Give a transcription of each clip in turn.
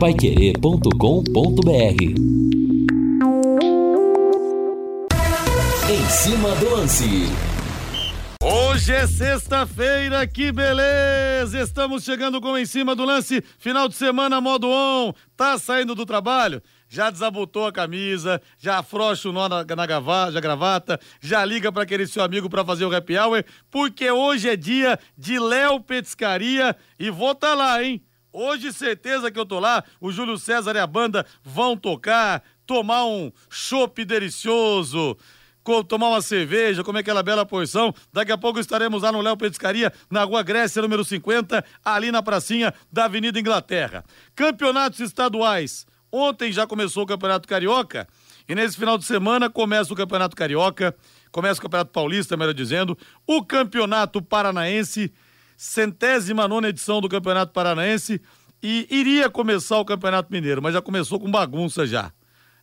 paiquerê.com.br Em cima do lance. Hoje é sexta-feira, que beleza! Estamos chegando com em cima do lance, final de semana modo on. Tá saindo do trabalho? Já desabotou a camisa, já afrouxa o nó na, na gravata, gravata, já liga para aquele seu amigo para fazer o happy hour, porque hoje é dia de Léo Petiscaria e vou tá lá, hein? Hoje, certeza que eu tô lá, o Júlio César e a banda vão tocar, tomar um chopp delicioso, tomar uma cerveja, comer aquela bela porção. Daqui a pouco estaremos lá no Léo Petiscaria, na Rua Grécia, número 50, ali na pracinha da Avenida Inglaterra. Campeonatos estaduais. Ontem já começou o Campeonato Carioca e nesse final de semana começa o Campeonato Carioca, começa o Campeonato Paulista, melhor dizendo, o Campeonato Paranaense, centésima nona edição do Campeonato Paranaense e iria começar o Campeonato Mineiro, mas já começou com bagunça já.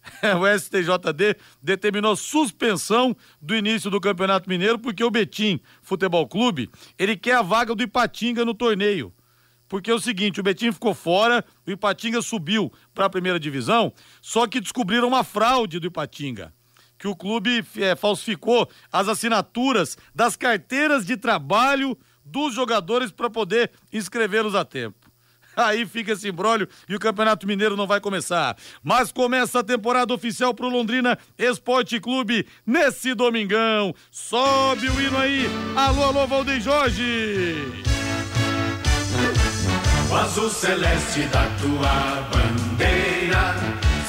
o STJD determinou suspensão do início do Campeonato Mineiro porque o Betim Futebol Clube, ele quer a vaga do Ipatinga no torneio. Porque é o seguinte, o Betim ficou fora, o Ipatinga subiu para a primeira divisão, só que descobriram uma fraude do Ipatinga. Que o clube é, falsificou as assinaturas das carteiras de trabalho dos jogadores para poder inscrevê-los a tempo. Aí fica esse embrólio e o Campeonato Mineiro não vai começar. Mas começa a temporada oficial pro Londrina Esporte Clube nesse domingão. Sobe o hino aí. Alô, alô, Valdeir Jorge. O azul celeste da tua bandeira,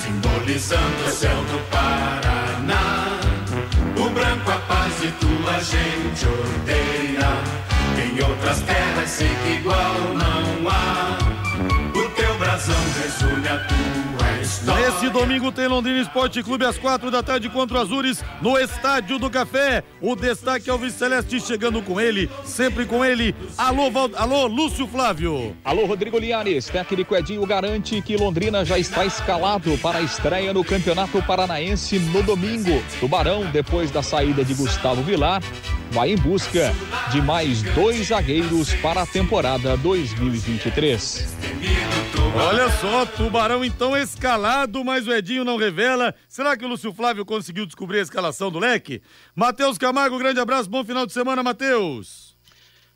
simbolizando o céu do Paraná. O branco a paz e tua gente odeia. Em outras terras sei que igual não há. O teu brasão resume a tua Nesse domingo tem Londrina Esporte Clube às quatro da tarde contra o Azures no Estádio do Café. O destaque é o Celeste chegando com ele, sempre com ele. Alô, Val... Alô, Lúcio Flávio. Alô, Rodrigo Liares. Técnico Edinho garante que Londrina já está escalado para a estreia no Campeonato Paranaense no domingo. Tubarão, depois da saída de Gustavo Vilar, vai em busca de mais dois zagueiros para a temporada 2023. Olha só, Tubarão então escalado, mas o Edinho não revela. Será que o Lúcio Flávio conseguiu descobrir a escalação do leque? Matheus Camargo, grande abraço, bom final de semana, Matheus.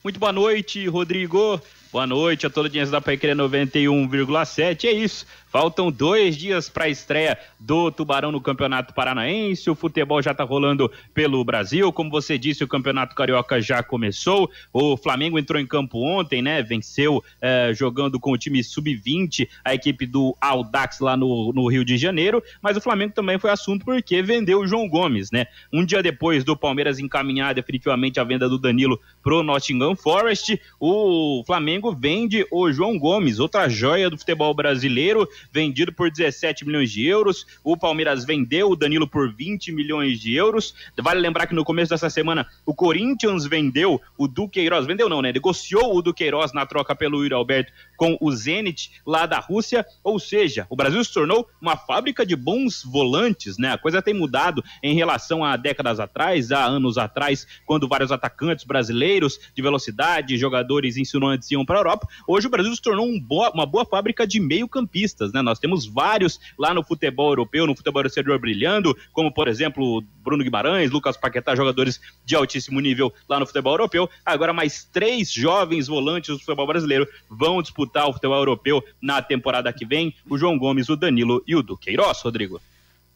Muito boa noite, Rodrigo. Boa noite a toda a audiência da Paiqueira 91,7. É isso. Faltam dois dias para a estreia do Tubarão no Campeonato Paranaense. O futebol já está rolando pelo Brasil. Como você disse, o Campeonato Carioca já começou. O Flamengo entrou em campo ontem, né? Venceu eh, jogando com o time sub-20, a equipe do Audax lá no, no, Rio de Janeiro. Mas o Flamengo também foi assunto porque vendeu o João Gomes, né? Um dia depois do Palmeiras encaminhar definitivamente a venda do Danilo pro Nottingham Forest, o Flamengo vende o João Gomes, outra joia do futebol brasileiro vendido por 17 milhões de euros. O Palmeiras vendeu o Danilo por 20 milhões de euros. Vale lembrar que no começo dessa semana o Corinthians vendeu o Duqueiroz, vendeu não, né? Negociou o Duqueiroz na troca pelo Yuri Alberto com o Zenit lá da Rússia. Ou seja, o Brasil se tornou uma fábrica de bons volantes, né? A coisa tem mudado em relação a décadas atrás, há anos atrás, quando vários atacantes brasileiros de velocidade, jogadores insinuantes iam para a Europa. Hoje o Brasil se tornou um boa, uma boa fábrica de meio-campistas, né? Nós temos vários lá no futebol europeu, no futebol exterior brilhando, como por exemplo Bruno Guimarães, Lucas Paquetá, jogadores de altíssimo nível lá no futebol europeu. Agora mais três jovens volantes do futebol brasileiro vão disputar o futebol europeu na temporada que vem: o João Gomes, o Danilo e o Duqueiroz, Rodrigo.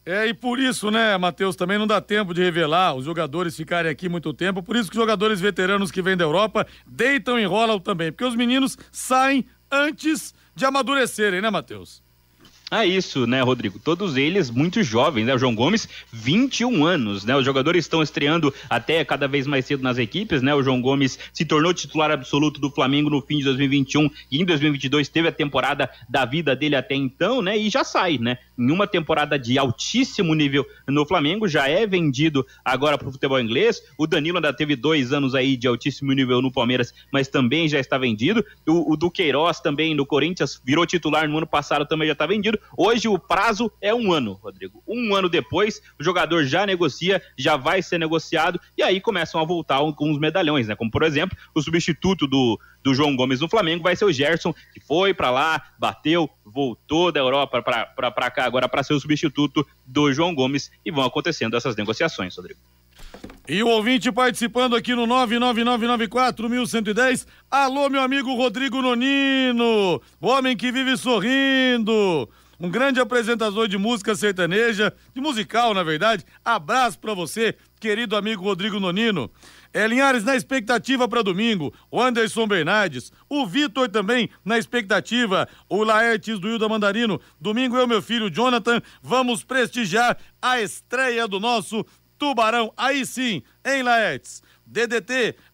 É, e por isso, né, Matheus, também não dá tempo de revelar os jogadores ficarem aqui muito tempo. Por isso que os jogadores veteranos que vêm da Europa deitam e enrolam também. Porque os meninos saem antes de amadurecerem, né, Matheus? É isso, né, Rodrigo? Todos eles muito jovens, né? O João Gomes, 21 anos, né? Os jogadores estão estreando até cada vez mais cedo nas equipes, né? O João Gomes se tornou titular absoluto do Flamengo no fim de 2021 e em 2022 teve a temporada da vida dele até então, né? E já sai, né? Em uma temporada de altíssimo nível no Flamengo, já é vendido agora para o futebol inglês. O Danilo ainda teve dois anos aí de altíssimo nível no Palmeiras, mas também já está vendido. O, o Duqueiroz também no Corinthians virou titular no ano passado, também já está vendido. Hoje o prazo é um ano, Rodrigo. Um ano depois, o jogador já negocia, já vai ser negociado, e aí começam a voltar alguns medalhões, né? Como, por exemplo, o substituto do, do João Gomes no Flamengo vai ser o Gerson, que foi para lá, bateu, voltou da Europa para cá agora para ser o substituto do João Gomes, e vão acontecendo essas negociações, Rodrigo. E o ouvinte participando aqui no 999941110. Alô, meu amigo Rodrigo Nonino, homem que vive sorrindo. Um grande apresentador de música sertaneja, de musical, na verdade. Abraço para você, querido amigo Rodrigo Nonino. É, Linhares na expectativa para domingo. O Anderson Bernardes. O Vitor também na expectativa. O Laertes do Hilda Mandarino. Domingo eu, meu filho Jonathan, vamos prestigiar a estreia do nosso Tubarão, aí sim, em Laertes. DDT,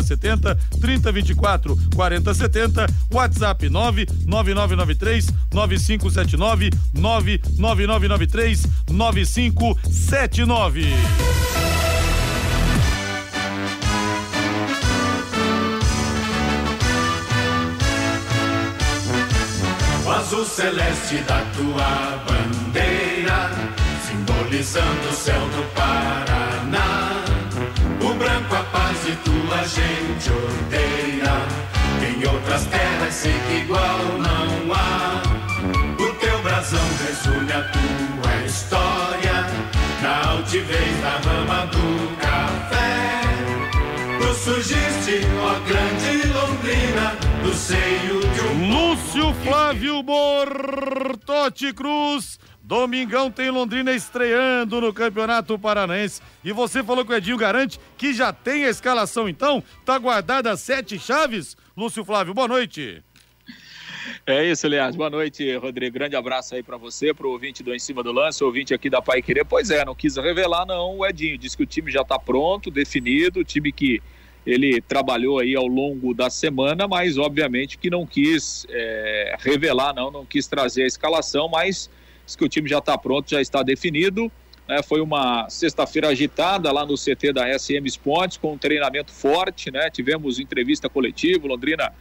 4070, 3024 4070, WhatsApp 99993 9579, 99993 9579. O azul celeste da tua bandeira, simbolizando o céu do Paraná branco a paz e tua gente odeia. Em outras terras sei que igual não há. O teu brasão resume a tua história. Na altivez da rama do café. Tu surgiste, ó grande Londrina, do seio de um. Lúcio Flávio Bortotti Cruz Domingão tem Londrina estreando no Campeonato Paranaense. E você falou que o Edinho garante que já tem a escalação, então? Tá guardada sete chaves? Lúcio Flávio, boa noite. É isso, aliás. Boa noite, Rodrigo. Grande abraço aí para você, pro ouvinte do Em Cima do Lance, ouvinte aqui da Pai Querer. Pois é, não quis revelar, não, o Edinho. Disse que o time já tá pronto, definido, o time que ele trabalhou aí ao longo da semana, mas obviamente que não quis é, revelar, não, não quis trazer a escalação, mas Diz que o time já está pronto, já está definido. É, foi uma sexta-feira agitada lá no CT da SM Sports, com um treinamento forte, né? Tivemos entrevista coletiva, Londrina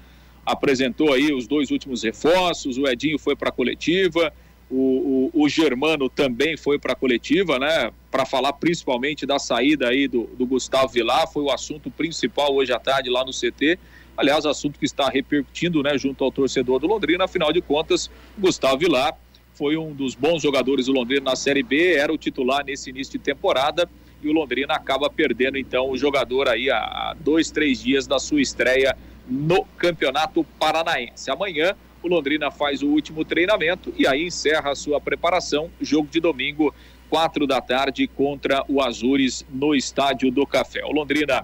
apresentou aí os dois últimos reforços, o Edinho foi para a coletiva, o, o, o, Germano também foi para a coletiva, né? Para falar principalmente da saída aí do, do Gustavo Vilar, foi o assunto principal hoje à tarde lá no CT. Aliás, assunto que está repercutindo, né, junto ao torcedor do Londrina, afinal de contas, Gustavo Vilar foi um dos bons jogadores do Londrina na Série B, era o titular nesse início de temporada e o Londrina acaba perdendo então o jogador aí há dois, três dias da sua estreia no Campeonato Paranaense. Amanhã o Londrina faz o último treinamento e aí encerra a sua preparação. Jogo de domingo, quatro da tarde, contra o Azures no Estádio do Café. O Londrina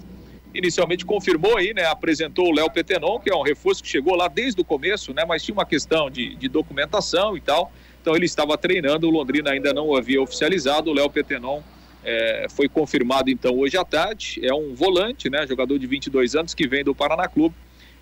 inicialmente confirmou aí, né? Apresentou o Léo Petenon, que é um reforço que chegou lá desde o começo, né? Mas tinha uma questão de, de documentação e tal. Então ele estava treinando, o Londrina ainda não o havia oficializado, o Léo Petenon é, foi confirmado então hoje à tarde, é um volante, né, jogador de 22 anos que vem do Paraná Clube,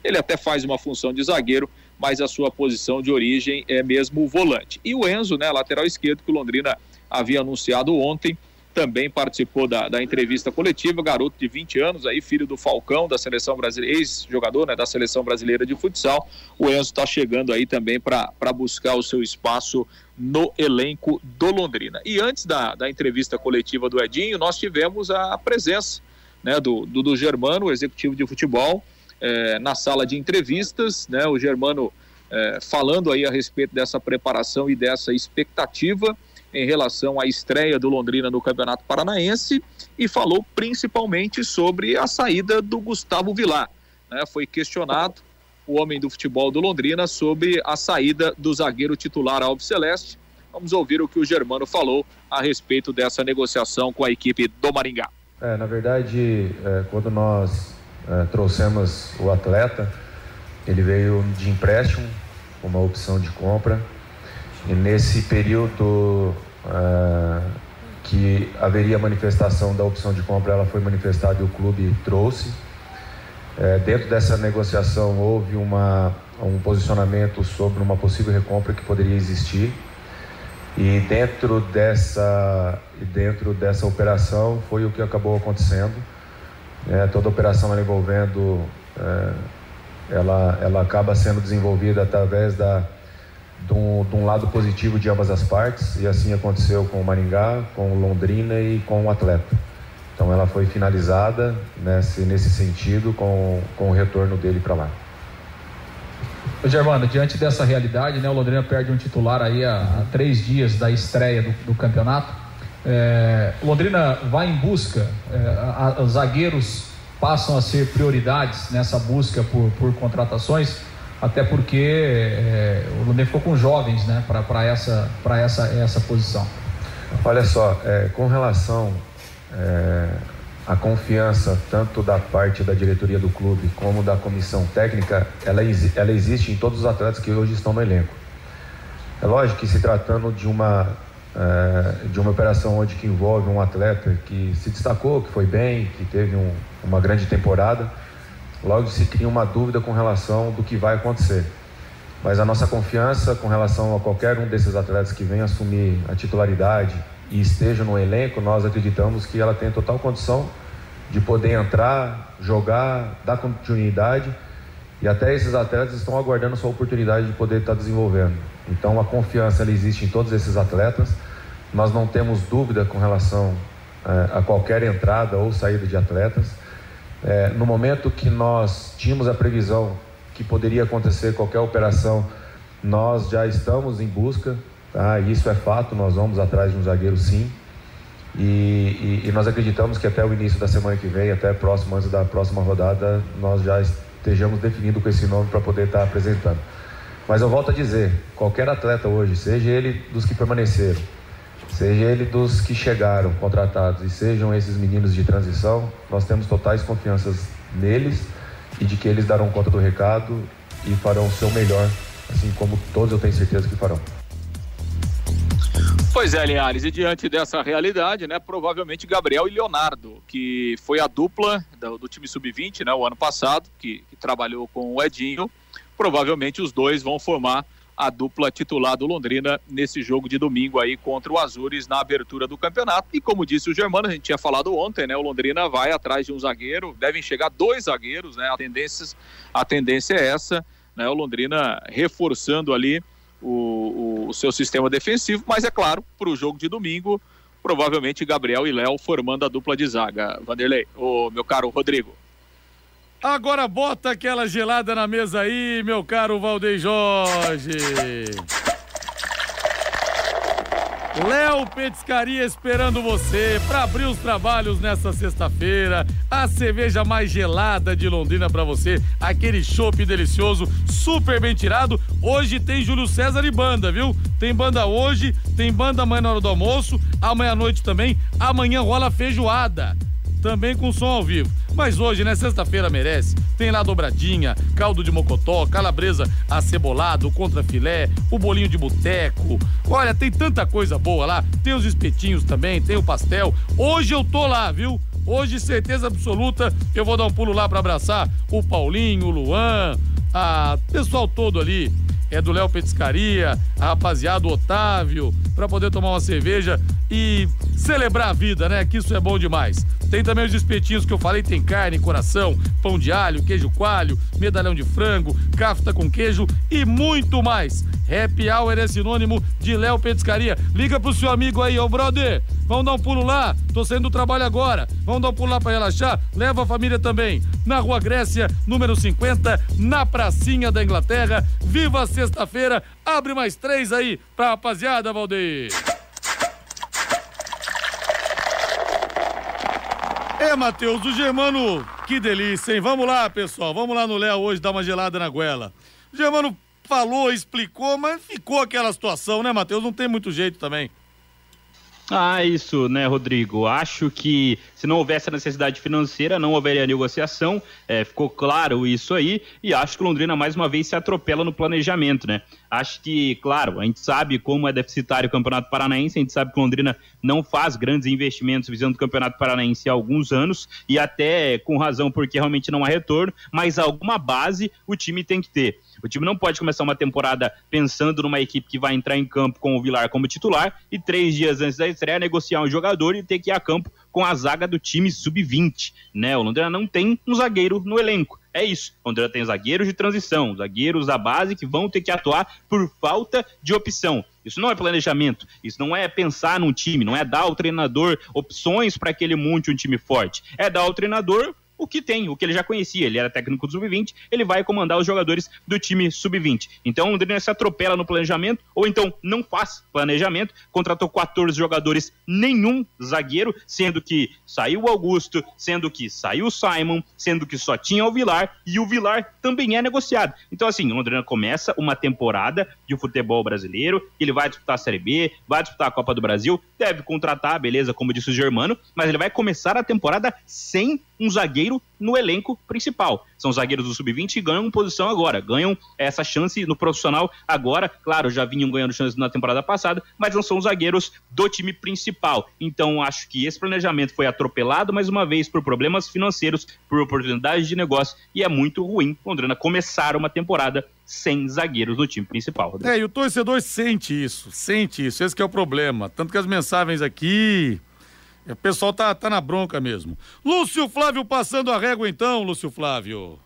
ele até faz uma função de zagueiro, mas a sua posição de origem é mesmo o volante. E o Enzo, né, lateral esquerdo, que o Londrina havia anunciado ontem, também participou da, da, entrevista coletiva, garoto de 20 anos, aí filho do Falcão, da seleção brasileira, ex-jogador né, da seleção brasileira de futsal. O Enzo está chegando aí também para buscar o seu espaço no elenco do Londrina. E antes da, da entrevista coletiva do Edinho, nós tivemos a presença né, do, do, do Germano, executivo de futebol, é, na sala de entrevistas, né, o Germano é, falando aí a respeito dessa preparação e dessa expectativa em relação à estreia do Londrina no Campeonato Paranaense e falou principalmente sobre a saída do Gustavo Vilar. Né? Foi questionado o homem do futebol do Londrina sobre a saída do zagueiro titular Alves Celeste. Vamos ouvir o que o Germano falou a respeito dessa negociação com a equipe do Maringá. É, na verdade, é, quando nós é, trouxemos o atleta, ele veio de empréstimo, uma opção de compra E nesse período uh, que haveria manifestação da opção de compra, ela foi manifestada e o clube trouxe. É, dentro dessa negociação houve uma, um posicionamento sobre uma possível recompra que poderia existir. E dentro dessa, dentro dessa operação foi o que acabou acontecendo. É, toda operação envolvendo, é, ela, ela acaba sendo desenvolvida através da, de um, de um, lado positivo de ambas as partes, e assim aconteceu com o Maringá, com o Londrina e com o Atleta. Então ela foi finalizada nesse, nesse sentido com, com o retorno dele para lá. Ô Germano, diante dessa realidade, né, o Londrina perde um titular aí há, há três dias da estreia do, do campeonato. É, Londrina vai em busca, é, a, os zagueiros passam a ser prioridades nessa busca por, por contratações, até porque é, o Londrina ficou com jovens né, para essa, essa, essa posição. Olha só, é, com relação é, a confiança tanto da parte da diretoria do clube como da comissão técnica, ela, ela existe em todos os atletas que hoje estão no elenco. É lógico que se tratando de uma de uma operação onde que envolve um atleta que se destacou, que foi bem, que teve um, uma grande temporada, logo se cria uma dúvida com relação do que vai acontecer. Mas a nossa confiança com relação a qualquer um desses atletas que venha assumir a titularidade e esteja no elenco, nós acreditamos que ela tem total condição de poder entrar, jogar, dar continuidade e até esses atletas estão aguardando sua oportunidade de poder estar desenvolvendo. Então a confiança ela existe em todos esses atletas. Nós não temos dúvida com relação é, a qualquer entrada ou saída de atletas. É, no momento que nós tínhamos a previsão que poderia acontecer qualquer operação, nós já estamos em busca Tá? Isso é fato, nós vamos atrás de um zagueiro sim. E, e, e, nós acreditamos que até o início da semana que vem, até próximo, antes da próxima rodada, nós já estejamos definindo com esse nome para poder estar tá apresentando. Mas eu volto a dizer, qualquer atleta hoje, seja ele dos que permaneceram, seja ele dos que chegaram contratados e sejam esses meninos de transição, nós temos totais confianças neles e de que eles darão conta do recado e farão o seu melhor, assim como todos eu tenho certeza que farão. Pois é, Linhares, e diante dessa realidade, né, provavelmente Gabriel e Leonardo, que foi a dupla do, do time sub-20, né, o ano passado, que, que, trabalhou com o Edinho, provavelmente os dois vão formar a dupla titular do Londrina nesse jogo de domingo aí contra o Azures na abertura do campeonato. E como disse o Germano, a gente tinha falado ontem, né, o Londrina vai atrás de um zagueiro, devem chegar dois zagueiros, né, a tendência, a tendência é essa, né, o Londrina reforçando ali o, o seu sistema defensivo, mas é claro, para o jogo de domingo, provavelmente Gabriel e Léo formando a dupla de zaga. Vanderlei, o meu caro Rodrigo. Agora bota aquela gelada na mesa aí, meu caro Valdeir Jorge. Léo Petiscaria esperando você para abrir os trabalhos nessa sexta-feira. A cerveja mais gelada de Londrina para você, aquele chopp delicioso, super bem tirado. Hoje tem Júlio César e banda, viu? Tem banda hoje, tem banda amanhã na hora do almoço, amanhã à noite também. Amanhã rola feijoada também com som ao vivo. Mas hoje, né, sexta-feira merece. Tem lá dobradinha, caldo de mocotó, calabresa acebolado, contra filé, o bolinho de boteco. Olha, tem tanta coisa boa lá. Tem os espetinhos também, tem o pastel. Hoje eu tô lá, viu? Hoje, certeza absoluta, eu vou dar um pulo lá para abraçar o Paulinho, o Luan, a pessoal todo ali é do Léo Petiscaria, a rapaziada, Otávio, para poder tomar uma cerveja e celebrar a vida, né? Que isso é bom demais. Tem também os espetinhos que eu falei, tem carne, coração, pão de alho, queijo coalho, medalhão de frango, cafta com queijo e muito mais. Happy Hour é sinônimo de Léo Petiscaria. Liga pro seu amigo aí, ô brother. Vamos dar um pulo lá. Tô saindo do trabalho agora. Vamos dar um pulo lá pra relaxar. Leva a família também. Na Rua Grécia, número 50, na Pracinha da Inglaterra. Viva sexta-feira. Abre mais três aí pra rapaziada, Valdeir. É, Matheus, o Germano, que delícia, hein? Vamos lá, pessoal. Vamos lá no Léo hoje dar uma gelada na goela. Germano falou, explicou, mas ficou aquela situação, né, Matheus? Não tem muito jeito também. Ah, isso, né, Rodrigo? Acho que se não houvesse a necessidade financeira, não haveria negociação. É, ficou claro isso aí. E acho que Londrina mais uma vez se atropela no planejamento, né? Acho que, claro, a gente sabe como é deficitário o Campeonato Paranaense, a gente sabe que Londrina não faz grandes investimentos visando o Campeonato Paranaense há alguns anos, e até com razão, porque realmente não há retorno, mas alguma base o time tem que ter. O time não pode começar uma temporada pensando numa equipe que vai entrar em campo com o Vilar como titular e três dias antes da estreia negociar um jogador e ter que ir a campo com a zaga do time sub-20. Né? O Londrina não tem um zagueiro no elenco. É isso. O Londrina tem zagueiros de transição, zagueiros da base que vão ter que atuar por falta de opção. Isso não é planejamento, isso não é pensar num time, não é dar ao treinador opções para que ele monte um time forte. É dar ao treinador o que tem, o que ele já conhecia. Ele era técnico do sub-20, ele vai comandar os jogadores do time sub-20. Então o Londrina se atropela no planejamento, ou então não faz planejamento, contratou 14 jogadores, nenhum zagueiro, sendo que saiu o Augusto, sendo que saiu o Simon, sendo que só tinha o Vilar, e o Vilar também é negociado. Então, assim, o Londrina começa uma temporada de futebol brasileiro, ele vai disputar a Série B, vai disputar a Copa do Brasil, deve contratar, beleza, como disse o Germano, mas ele vai começar a temporada sem um zagueiro no elenco principal. São zagueiros do sub-20 que ganham posição agora, ganham essa chance no profissional agora. Claro, já vinham ganhando chance na temporada passada, mas não são zagueiros do time principal. Então, acho que esse planejamento foi atropelado mais uma vez por problemas financeiros, por oportunidades de negócio, e é muito ruim Londrina começar uma temporada sem zagueiros no time principal. Rodrigo. É, e o torcedor sente isso, sente isso, esse é o problema. Tanto que as mensagens aqui, o pessoal tá, tá na bronca mesmo. Lúcio Flávio passando a régua então, Lúcio Flávio.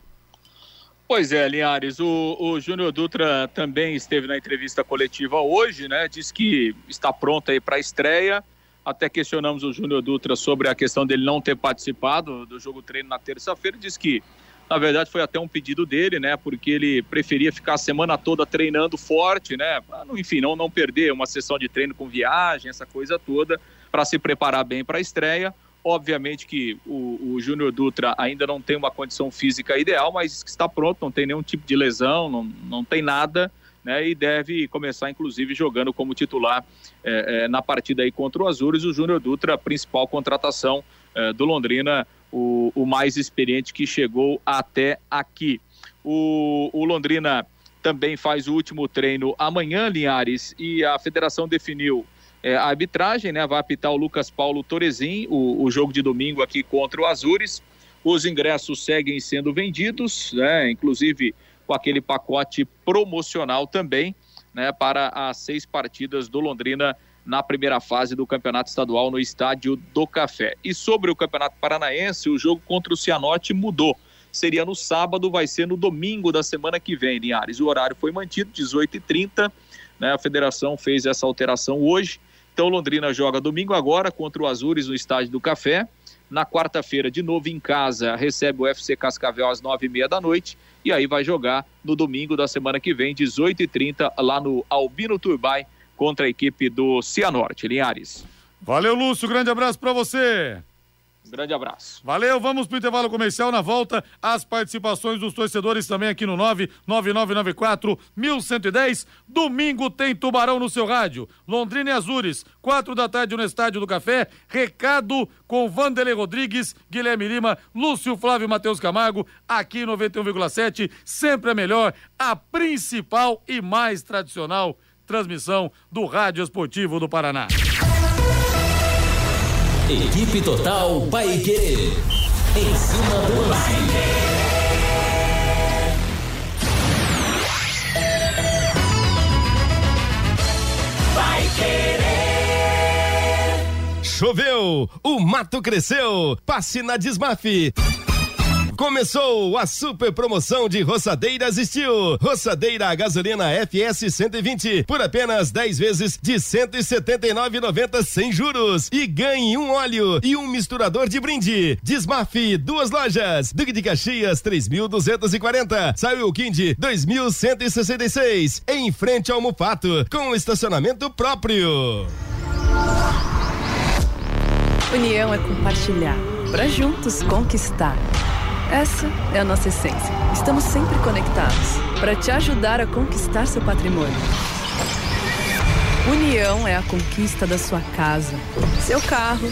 Pois é, Linhares, o, o Júnior Dutra também esteve na entrevista coletiva hoje, né? Diz que está pronto aí para a estreia. Até questionamos o Júnior Dutra sobre a questão dele não ter participado do jogo treino na terça-feira. Diz que, na verdade, foi até um pedido dele, né? Porque ele preferia ficar a semana toda treinando forte, né? Enfim, não, não perder uma sessão de treino com viagem, essa coisa toda para se preparar bem para a estreia. Obviamente que o, o Júnior Dutra ainda não tem uma condição física ideal, mas está pronto, não tem nenhum tipo de lesão, não, não tem nada, né? E deve começar, inclusive, jogando como titular é, é, na partida aí contra o Azures. O Júnior Dutra, principal contratação é, do Londrina, o, o, mais experiente que chegou até aqui. O, o Londrina também faz o último treino amanhã, Linhares, e a federação definiu é, a arbitragem, né? Vai apitar o Lucas Paulo Torezin, o, o jogo de domingo aqui contra o Azures. Os ingressos seguem sendo vendidos, né? Inclusive com aquele pacote promocional também, né? Para as seis partidas do Londrina na primeira fase do Campeonato Estadual no Estádio do Café. E sobre o Campeonato Paranaense, o jogo contra o Cianorte mudou. Seria no sábado, vai ser no domingo da semana que vem, Linhares. O horário foi mantido, 18h30. Né? A federação fez essa alteração hoje. Então Londrina joga domingo agora contra o Azures no Estádio do Café. Na quarta-feira, de novo em casa, recebe o FC Cascavel às nove e meia da noite. E aí vai jogar no domingo da semana que vem, 18h30, lá no Albino Turbay, contra a equipe do Cianorte. Linhares. Valeu, Lúcio. Grande abraço para você. Grande abraço. Valeu, vamos para o intervalo comercial. Na volta, as participações dos torcedores também aqui no 99994 1110. Domingo tem Tubarão no seu rádio. Londrina e Azures, quatro da tarde no Estádio do Café. Recado com Vanderlei Rodrigues, Guilherme Lima, Lúcio Flávio Matheus Camargo, aqui 91,7. Sempre a melhor, a principal e mais tradicional transmissão do Rádio Esportivo do Paraná. Equipe Total Paique. Em cima do lance. Querer. Choveu, o mato cresceu. Passe na Desmafe. Começou a super promoção de roçadeiras Steel. Roçadeira a gasolina FS 120 por apenas 10 vezes de 179,90 sem juros. E ganhe um óleo e um misturador de brinde. Desmafe, duas lojas. Duque de Caxias 3.240. Saiu Kind 2.166. Em frente ao Mufato, com estacionamento próprio. União é compartilhar, para juntos conquistar. Essa é a nossa essência. Estamos sempre conectados para te ajudar a conquistar seu patrimônio. União é a conquista da sua casa, seu carro,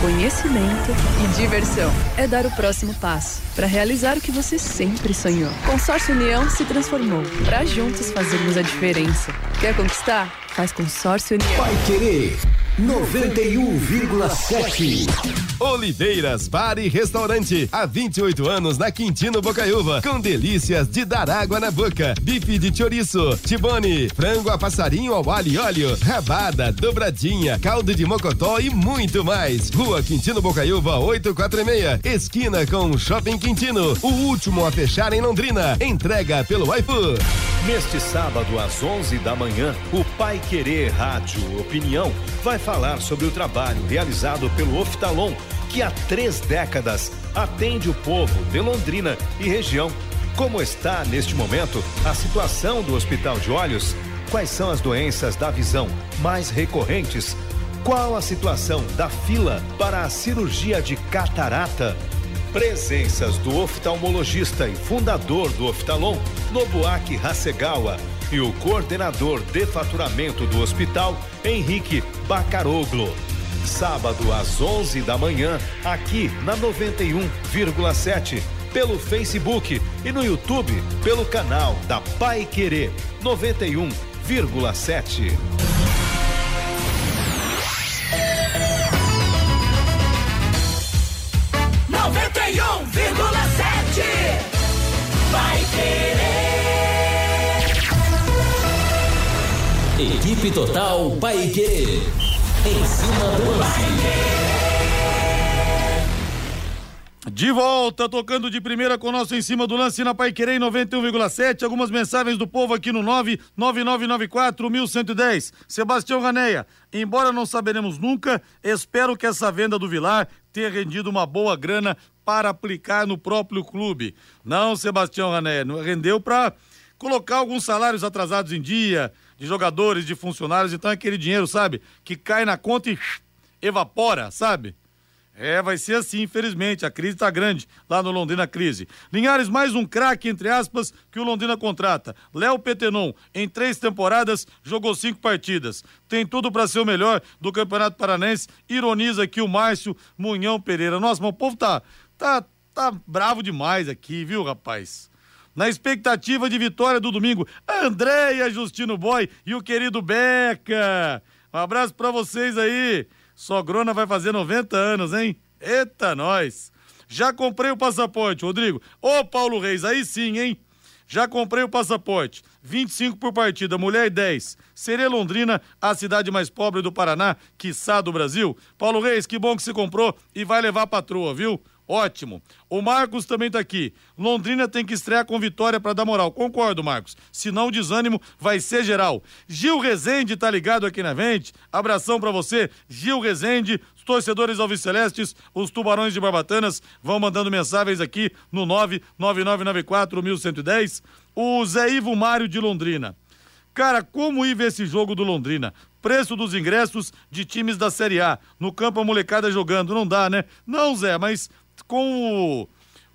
conhecimento e diversão. É dar o próximo passo para realizar o que você sempre sonhou. Consórcio União se transformou para juntos fazermos a diferença. Quer conquistar? Faz Consórcio União. Vai querer 91,7. Oliveiras Bar e Restaurante. Há 28 anos na Quintino Bocaiúva. Com delícias de dar água na boca. Bife de chouriço, tibone, frango a passarinho ao alho e óleo, rabada, dobradinha, caldo de mocotó e muito mais. Rua Quintino Bocaiúva 846. Esquina com Shopping Quintino. O último a fechar em Londrina. Entrega pelo iFood. Neste sábado, às 11 da manhã, o Pai Querer Rádio Opinião vai falar sobre o trabalho realizado pelo Oftalon, que há três décadas atende o povo de Londrina e região. Como está, neste momento, a situação do Hospital de Olhos? Quais são as doenças da visão mais recorrentes? Qual a situação da fila para a cirurgia de catarata? Presenças do oftalmologista e fundador do Oftalon, Nobuaki Hasegawa, e o coordenador de faturamento do hospital, Henrique Bacaroglo. Sábado às 11 da manhã, aqui na 91,7, pelo Facebook e no YouTube, pelo canal da Pai Querer 91,7. Equipe Total Paique. Em cima do lance. De volta, tocando de primeira com o nosso em cima do lance na Paiquerê 91,7. Algumas mensagens do povo aqui no 99994-1110. Sebastião Raneia, embora não saberemos nunca, espero que essa venda do Vilar tenha rendido uma boa grana para aplicar no próprio clube. Não, Sebastião Raneia, rendeu para colocar alguns salários atrasados em dia, de jogadores, de funcionários, então é aquele dinheiro, sabe, que cai na conta e evapora, sabe? É, vai ser assim, infelizmente. A crise tá grande lá no Londrina Crise. Linhares, mais um craque, entre aspas, que o Londrina contrata. Léo Petenon, em três temporadas, jogou cinco partidas. Tem tudo para ser o melhor do Campeonato Paranense. Ironiza aqui o Márcio Munhão Pereira. Nossa, mas o povo tá, tá, tá bravo demais aqui, viu, rapaz? Na expectativa de vitória do domingo, Andréia Justino Boy e o querido Beca. Um abraço para vocês aí. Sogrona vai fazer 90 anos, hein? Eita, nós! Já comprei o passaporte, Rodrigo. Ô, Paulo Reis, aí sim, hein? Já comprei o passaporte. 25 por partida, mulher 10. Seria Londrina a cidade mais pobre do Paraná, quiçá do Brasil? Paulo Reis, que bom que você comprou e vai levar a patroa, viu? Ótimo. O Marcos também tá aqui. Londrina tem que estrear com vitória para dar moral. Concordo, Marcos. Senão o desânimo vai ser geral. Gil Rezende tá ligado aqui na Vente. Abração para você, Gil Rezende. Os torcedores alvicelestes, os tubarões de Barbatanas vão mandando mensagens aqui no 99994 O Zé Ivo Mário de Londrina. Cara, como ir ver esse jogo do Londrina? Preço dos ingressos de times da Série A. No campo a molecada jogando. Não dá, né? Não, Zé, mas com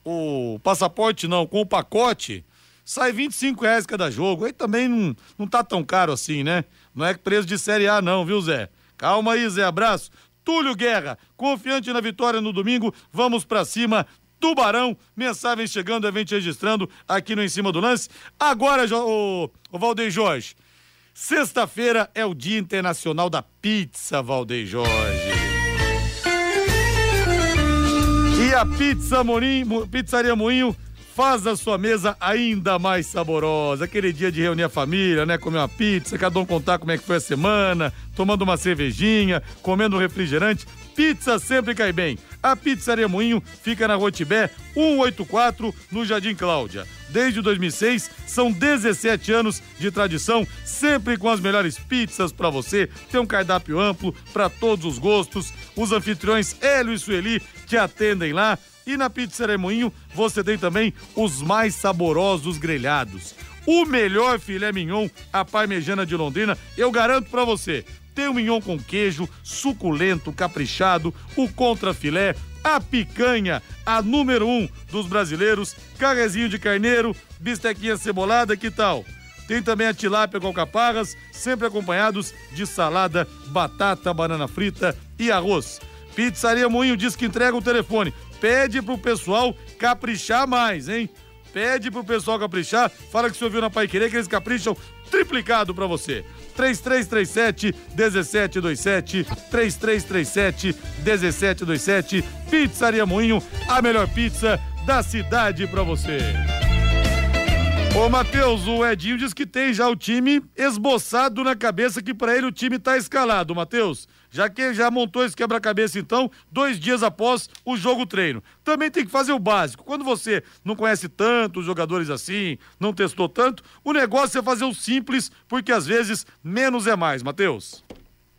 o, o passaporte, não, com o pacote, sai 25 reais cada jogo. Aí também não, não tá tão caro assim, né? Não é preço de Série A, não, viu, Zé? Calma aí, Zé. Abraço. Túlio Guerra, confiante na vitória no domingo, vamos pra cima. Tubarão, mensagem chegando, evento registrando aqui no Em Cima do Lance. Agora, o, o Valdeir Jorge, sexta-feira é o Dia Internacional da Pizza, Valdeir Jorge. E a Pizza Moinho, Pizzaria Moinho faz a sua mesa ainda mais saborosa. Aquele dia de reunir a família, né? Comer uma pizza, cada um contar como é que foi a semana, tomando uma cervejinha, comendo um refrigerante. Pizza sempre cai bem. A Pizzaria Moinho fica na Rotibé 184, no Jardim Cláudia. Desde 2006, são 17 anos de tradição, sempre com as melhores pizzas para você. Tem um cardápio amplo para todos os gostos. Os anfitriões Hélio e Sueli te atendem lá. E na Pizzaria Moinho você tem também os mais saborosos grelhados. O melhor filé mignon, a parmejana de Londrina, eu garanto para você. Tem o mignon com queijo, suculento, caprichado, o contrafilé, a picanha, a número um dos brasileiros, carrezinho de carneiro, bistequinha cebolada, que tal? Tem também a tilápia com alcaparras, sempre acompanhados de salada, batata, banana frita e arroz. Pizzaria Moinho diz que entrega o telefone. Pede pro pessoal caprichar mais, hein? Pede pro pessoal caprichar. Fala que você ouviu na Pai Querer que eles capricham triplicado para você. 3337 1727 3337 1727 Pizzaria Moinho, a melhor pizza da cidade para você. Ô Matheus, o Edinho diz que tem já o time esboçado na cabeça que para ele o time tá escalado, Matheus. Já que já montou esse quebra-cabeça então, dois dias após o jogo treino. Também tem que fazer o básico. Quando você não conhece tanto os jogadores assim, não testou tanto, o negócio é fazer o simples, porque às vezes menos é mais, Matheus.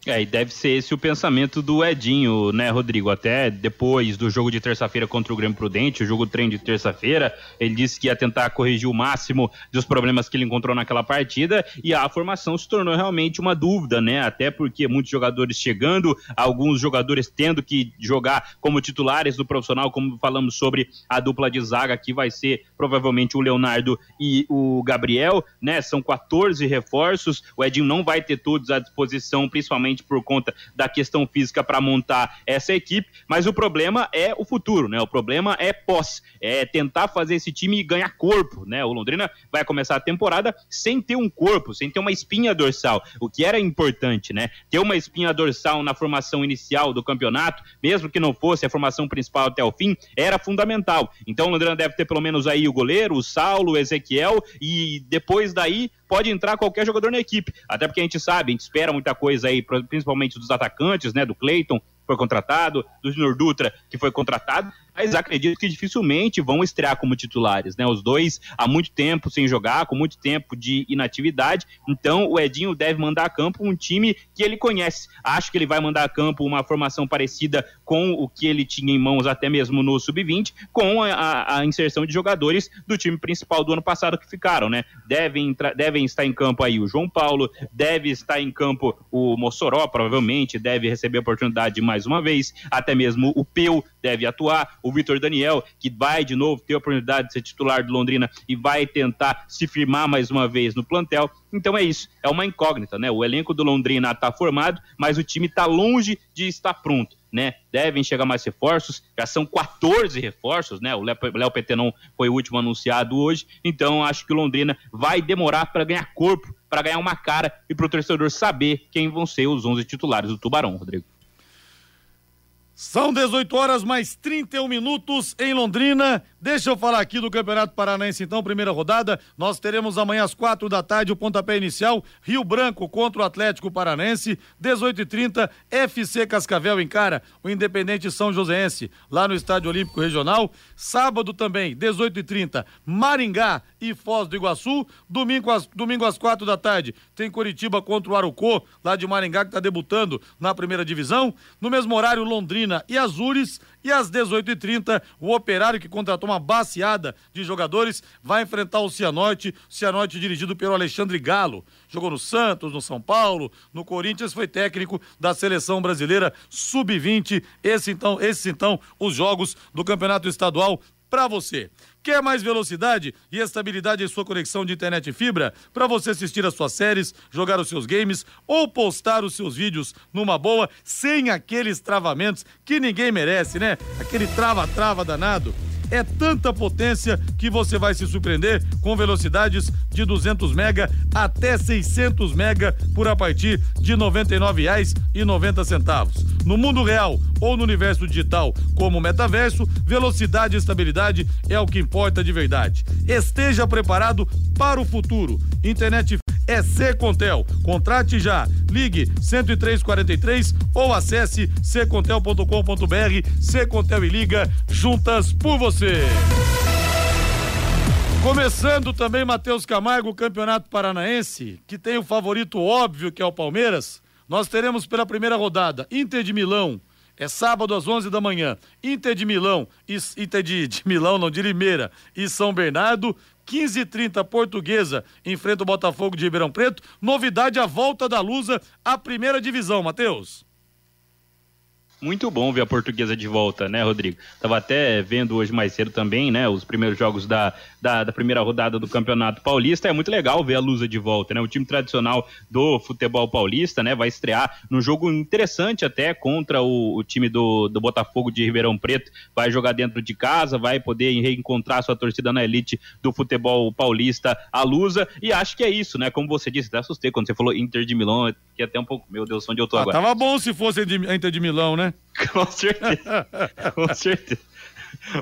É, e deve ser esse o pensamento do Edinho, né, Rodrigo? Até depois do jogo de terça-feira contra o Grêmio Prudente, o jogo treino de terça-feira, ele disse que ia tentar corrigir o máximo dos problemas que ele encontrou naquela partida e a formação se tornou realmente uma dúvida, né? Até porque muitos jogadores chegando, alguns jogadores tendo que jogar como titulares do profissional, como falamos sobre a dupla de zaga que vai ser provavelmente o Leonardo e o Gabriel, né? São 14 reforços, o Edinho não vai ter todos à disposição, principalmente por conta da questão física para montar essa equipe, mas o problema é o futuro, né? O problema é pós, é tentar fazer esse time ganhar corpo, né? O Londrina vai começar a temporada sem ter um corpo, sem ter uma espinha dorsal, o que era importante, né? Ter uma espinha dorsal na formação inicial do campeonato, mesmo que não fosse a formação principal até o fim, era fundamental. Então o Londrina deve ter pelo menos aí o goleiro, o Saulo, o Ezequiel e depois daí pode entrar qualquer jogador na equipe. Até porque a gente sabe, a gente espera muita coisa aí, principalmente dos atacantes, né? Do Cleiton, foi contratado, do Junior Dutra, que foi contratado, mas acredito que dificilmente vão estrear como titulares, né? Os dois há muito tempo sem jogar, com muito tempo de inatividade. Então o Edinho deve mandar a campo um time que ele conhece. Acho que ele vai mandar a campo uma formação parecida com o que ele tinha em mãos até mesmo no sub-20, com a, a, inserção de jogadores do time principal do ano passado que ficaram, né? Devem, devem estar em campo aí o João Paulo, deve estar em campo o Mossoró, provavelmente deve receber a oportunidade mais uma vez, até mesmo o Peu deve atuar, o Vitor Daniel, que vai de novo ter a oportunidade de ser titular do Londrina e vai tentar se firmar mais uma vez no plantel. Então é isso, é uma incógnita, né? O elenco do Londrina está formado, mas o time está longe de estar pronto. Né? Devem chegar mais reforços, já são 14 reforços, né? O Léo Petenon foi o último anunciado hoje, então acho que o Londrina vai demorar para ganhar corpo, para ganhar uma cara e para o torcedor saber quem vão ser os 11 titulares do Tubarão, Rodrigo. São 18 horas mais 31 minutos em Londrina. Deixa eu falar aqui do Campeonato Paranaense, então, primeira rodada. Nós teremos amanhã às quatro da tarde o pontapé inicial, Rio Branco contra o Atlético Paranaense, 18 e 30 FC Cascavel encara o Independente São Joséense, lá no Estádio Olímpico Regional. Sábado também, 18 e 30 Maringá e Foz do Iguaçu. Domingo às, domingo às quatro da tarde, tem Curitiba contra o Arucô, lá de Maringá, que está debutando na primeira divisão. No mesmo horário, Londrina e Azures e às 18h30, o Operário, que contratou uma baseada de jogadores, vai enfrentar o Cianorte. Cianorte dirigido pelo Alexandre Galo. Jogou no Santos, no São Paulo, no Corinthians, foi técnico da seleção brasileira sub-20. Esse então, esses então, os jogos do Campeonato Estadual para você. Quer mais velocidade e estabilidade em sua conexão de internet e fibra? Para você assistir as suas séries, jogar os seus games ou postar os seus vídeos numa boa, sem aqueles travamentos que ninguém merece, né? Aquele trava-trava danado. É tanta potência que você vai se surpreender com velocidades de 200 mega até 600 mega por a partir de R$ 99,90. No mundo real ou no universo digital, como metaverso, velocidade e estabilidade é o que importa de verdade. Esteja preparado para o futuro. Internet é Secontel. Contrate já. Ligue 10343 ou acesse secontel.com.br. Secontel e liga juntas por você. Começando também Matheus Camargo, Campeonato Paranaense, que tem o favorito óbvio que é o Palmeiras. Nós teremos pela primeira rodada Inter de Milão, é sábado às 11 da manhã. Inter de Milão, Inter de, de Milão, não de Limeira, e São Bernardo. 15 h 30 Portuguesa enfrenta o Botafogo de Ribeirão Preto. Novidade a volta da Lusa à primeira divisão, Matheus. Muito bom ver a portuguesa de volta, né, Rodrigo? Tava até vendo hoje mais cedo também, né, os primeiros jogos da, da, da, primeira rodada do Campeonato Paulista. É muito legal ver a Lusa de volta, né? O time tradicional do futebol paulista, né, vai estrear num jogo interessante até contra o, o time do, do Botafogo de Ribeirão Preto. Vai jogar dentro de casa, vai poder reencontrar sua torcida na elite do futebol paulista, a Lusa. E acho que é isso, né? Como você disse, até assustei quando você falou Inter de Milão, que até um pouco, meu Deus, onde eu tô ah, agora. Tava bom se fosse Inter de Milão, né? Com certeza. Com certeza.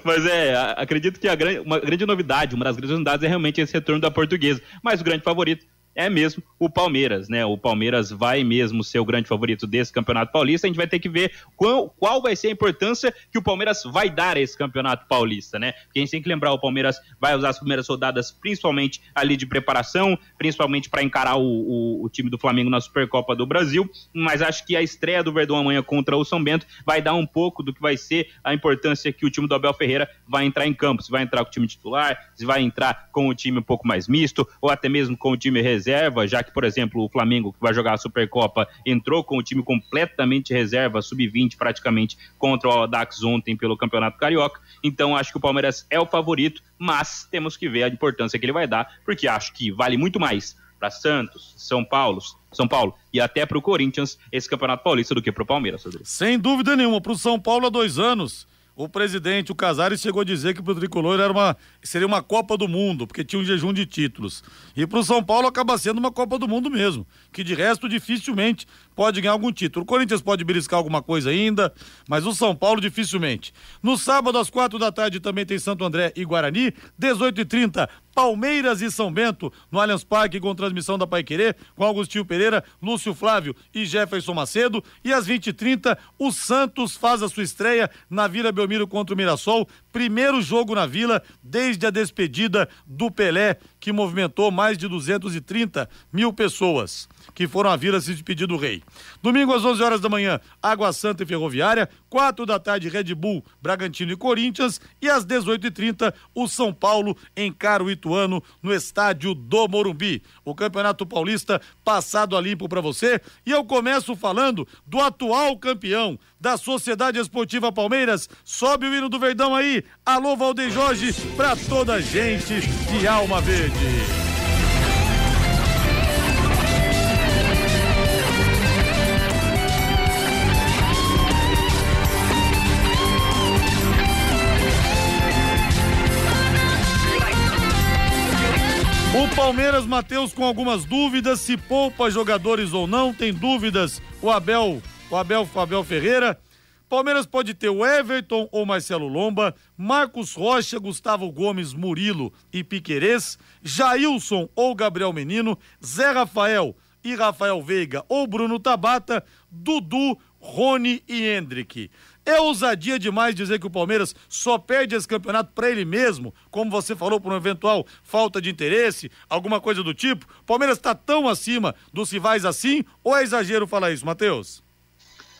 Mas é, acredito que a grande, uma grande novidade, uma das grandes novidades é realmente esse retorno da portuguesa. Mas o grande favorito é mesmo o Palmeiras, né? O Palmeiras vai mesmo ser o grande favorito desse Campeonato Paulista. A gente vai ter que ver qual, qual vai ser a importância que o Palmeiras vai dar a esse Campeonato Paulista, né? Porque a gente tem que lembrar, o Palmeiras vai usar as primeiras rodadas principalmente ali de preparação, principalmente para encarar o, o, o, time do Flamengo na Supercopa do Brasil, mas acho que a estreia do Verdão amanhã contra o São Bento vai dar um pouco do que vai ser a importância que o time do Abel Ferreira vai entrar em campo, se vai entrar com o time titular, se vai entrar com o time um pouco mais misto, ou até mesmo com o time reserva reserva, já que, por exemplo, o Flamengo, que vai jogar a Supercopa, entrou com o time completamente reserva, sub-20 praticamente, contra o Audax ontem pelo Campeonato Carioca. Então, acho que o Palmeiras é o favorito, mas temos que ver a importância que ele vai dar, porque acho que vale muito mais para Santos, São Paulo, São Paulo e até para o Corinthians esse Campeonato Paulista do que para o Palmeiras, Rodrigo. Sem dúvida nenhuma, para o São Paulo há dois anos o presidente, o Casares, chegou a dizer que para o Tricolor era uma, seria uma Copa do Mundo, porque tinha um jejum de títulos. E para o São Paulo acaba sendo uma Copa do Mundo mesmo, que de resto dificilmente pode ganhar algum título. O Corinthians pode beliscar alguma coisa ainda, mas o São Paulo dificilmente. No sábado, às quatro da tarde, também tem Santo André e Guarani, 18h30, Palmeiras e São Bento, no Allianz Parque, com transmissão da Paiquerê, com Augustinho Pereira, Lúcio Flávio e Jefferson Macedo. E às 20h30, o Santos faz a sua estreia na Vila Belmiro contra o Mirassol. Primeiro jogo na Vila desde a despedida do Pelé, que movimentou mais de 230 mil pessoas que foram à vila se despedir do rei. Domingo às 11 horas da manhã, Água Santa e Ferroviária, 4 da tarde Red Bull, Bragantino e Corinthians e às 18h30 o São Paulo encara o Ituano no estádio do Morumbi. O Campeonato Paulista passado a limpo para você e eu começo falando do atual campeão da Sociedade Esportiva Palmeiras. Sobe o hino do Verdão aí. Alô Valdeir Jorge para toda a gente de Alma Verde. O Palmeiras, Matheus, com algumas dúvidas, se poupa jogadores ou não, tem dúvidas o Abel, o Abel, o Abel Ferreira. Palmeiras pode ter o Everton ou Marcelo Lomba, Marcos Rocha, Gustavo Gomes, Murilo e Piquerez, Jailson ou Gabriel Menino, Zé Rafael e Rafael Veiga ou Bruno Tabata, Dudu, Rony e Hendrick. É ousadia demais dizer que o Palmeiras só perde esse campeonato para ele mesmo, como você falou, por uma eventual falta de interesse, alguma coisa do tipo. Palmeiras está tão acima dos rivais assim, ou é exagero falar isso, Matheus?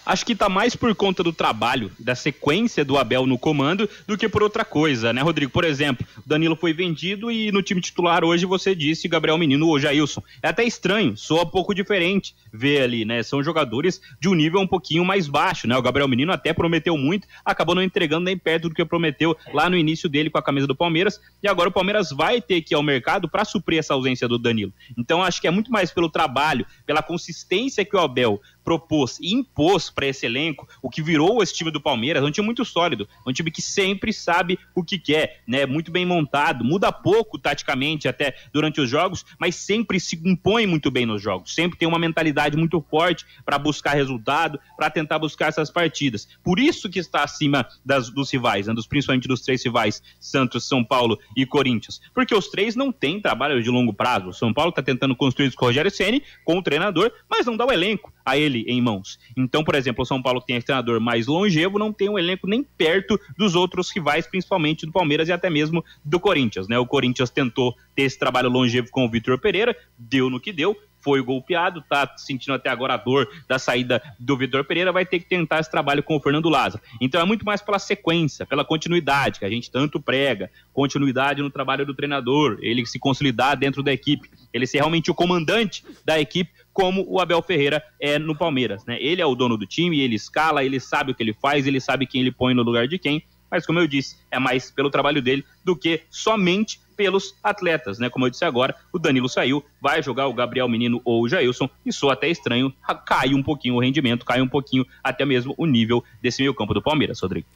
Acho que está mais por conta do trabalho, da sequência do Abel no comando, do que por outra coisa, né, Rodrigo? Por exemplo, o Danilo foi vendido e no time titular hoje você disse Gabriel Menino ou Jailson. É até estranho, soa um pouco diferente ver ali, né? São jogadores de um nível um pouquinho mais baixo, né? O Gabriel Menino até prometeu muito, acabou não entregando nem perto do que prometeu lá no início dele com a camisa do Palmeiras, e agora o Palmeiras vai ter que ir ao mercado para suprir essa ausência do Danilo. Então acho que é muito mais pelo trabalho, pela consistência que o Abel propôs e impôs para esse elenco, o que virou esse time do Palmeiras, um time muito sólido, um time que sempre sabe o que quer, né? Muito bem montado, muda pouco taticamente até durante os jogos, mas sempre se impõe muito bem nos jogos, sempre tem uma mentalidade muito forte para buscar resultado, para tentar buscar essas partidas. Por isso que está acima das, dos rivais, né? dos, principalmente dos três rivais, Santos, São Paulo e Corinthians, porque os três não têm trabalho de longo prazo. O São Paulo está tentando construir isso com o Rogério Ceni, com o treinador, mas não dá o elenco a ele em mãos. Então, por exemplo, o São Paulo que tem esse treinador mais longevo, não tem um elenco nem perto dos outros rivais, principalmente do Palmeiras e até mesmo do Corinthians, né? O Corinthians tentou ter esse trabalho longevo com o Vitor Pereira, deu no que deu, foi golpeado, tá sentindo até agora a dor da saída do Vitor Pereira, vai ter que tentar esse trabalho com o Fernando Lázaro. Então é muito mais pela sequência, pela continuidade, que a gente tanto prega, continuidade no trabalho do treinador, ele se consolidar dentro da equipe, ele ser realmente o comandante da equipe como o Abel Ferreira é no Palmeiras, né? Ele é o dono do time, ele escala, ele sabe o que ele faz, ele sabe quem ele põe no lugar de quem, mas como eu disse, é mais pelo trabalho dele do que somente pelos atletas, né? Como eu disse agora, o Danilo saiu, vai jogar o Gabriel Menino ou o Jailson, e sou até estranho, cai um pouquinho o rendimento, cai um pouquinho até mesmo o nível desse meio campo do Palmeiras, Rodrigo.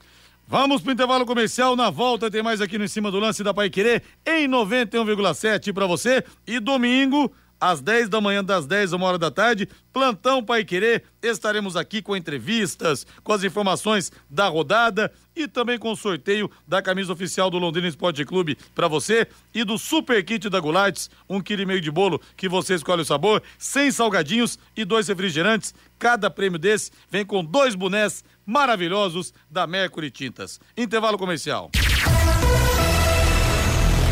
Vamos pro intervalo comercial, na volta tem mais aqui no Em Cima do Lance da Pai Querer, em 91,7 para você, e domingo às 10 da manhã, das 10 uma hora da tarde, plantão Pai Querer. Estaremos aqui com entrevistas, com as informações da rodada e também com o sorteio da camisa oficial do Londrina Esporte Clube para você e do super kit da Gulates, um quilo e meio de bolo que você escolhe o sabor, sem salgadinhos e dois refrigerantes. Cada prêmio desse vem com dois bonés maravilhosos da Mercury Tintas. Intervalo comercial.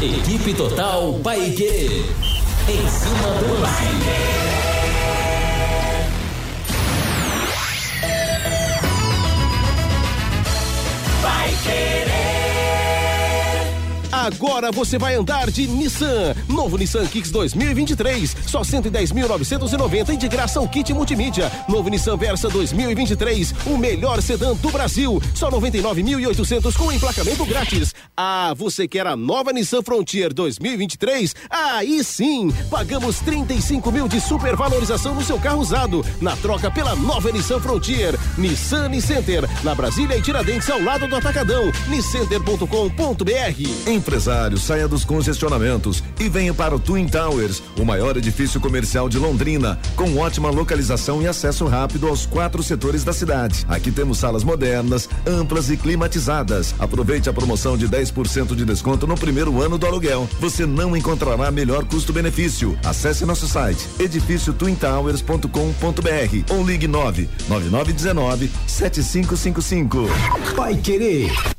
Equipe Total Paique. Em cima do lance. Vai querer. Agora você vai andar de Nissan. Novo Nissan Kicks 2023, só 110.990 e de graça o kit multimídia. Novo Nissan Versa 2023, o melhor sedã do Brasil, só 99.800 com emplacamento grátis. Ah, você quer a nova Nissan Frontier 2023? Aí sim, pagamos 35 mil de supervalorização no seu carro usado, na troca pela nova Nissan Frontier. Nissan Center, na Brasília e Tiradentes ao lado do Atacadão. Niscenter.com.br. Empresário, saia dos congestionamentos e venha para o Twin Towers, o maior edifício comercial de Londrina, com ótima localização e acesso rápido aos quatro setores da cidade. Aqui temos salas modernas, amplas e climatizadas. Aproveite a promoção de 10% de desconto no primeiro ano do aluguel. Você não encontrará melhor custo-benefício. Acesse nosso site edifíciotwintowers.com.br ou ligue 9 9919 7555. Vai querer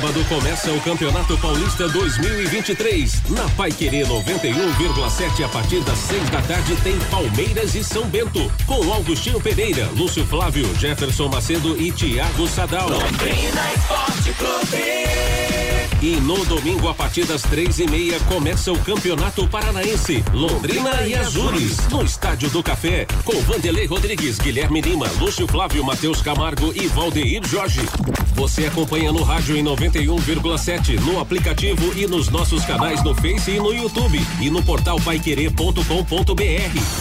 Sábado começa o Campeonato Paulista 2023. Na Pai Querer 91,7 a partir das 6 da tarde tem Palmeiras e São Bento. Com Augustinho Pereira, Lúcio Flávio, Jefferson Macedo e Thiago Sadal. Londrina Esporte Clube. E no domingo, a partir das três e meia, começa o Campeonato Paranaense. Londrina e Azures, no Estádio do Café, com Vanderlei Rodrigues, Guilherme Lima, Lúcio Flávio, Matheus Camargo e Valdeir Jorge. Você acompanha no rádio em 91,7, no aplicativo e nos nossos canais no Face e no YouTube. E no portal paiquerê.com.br.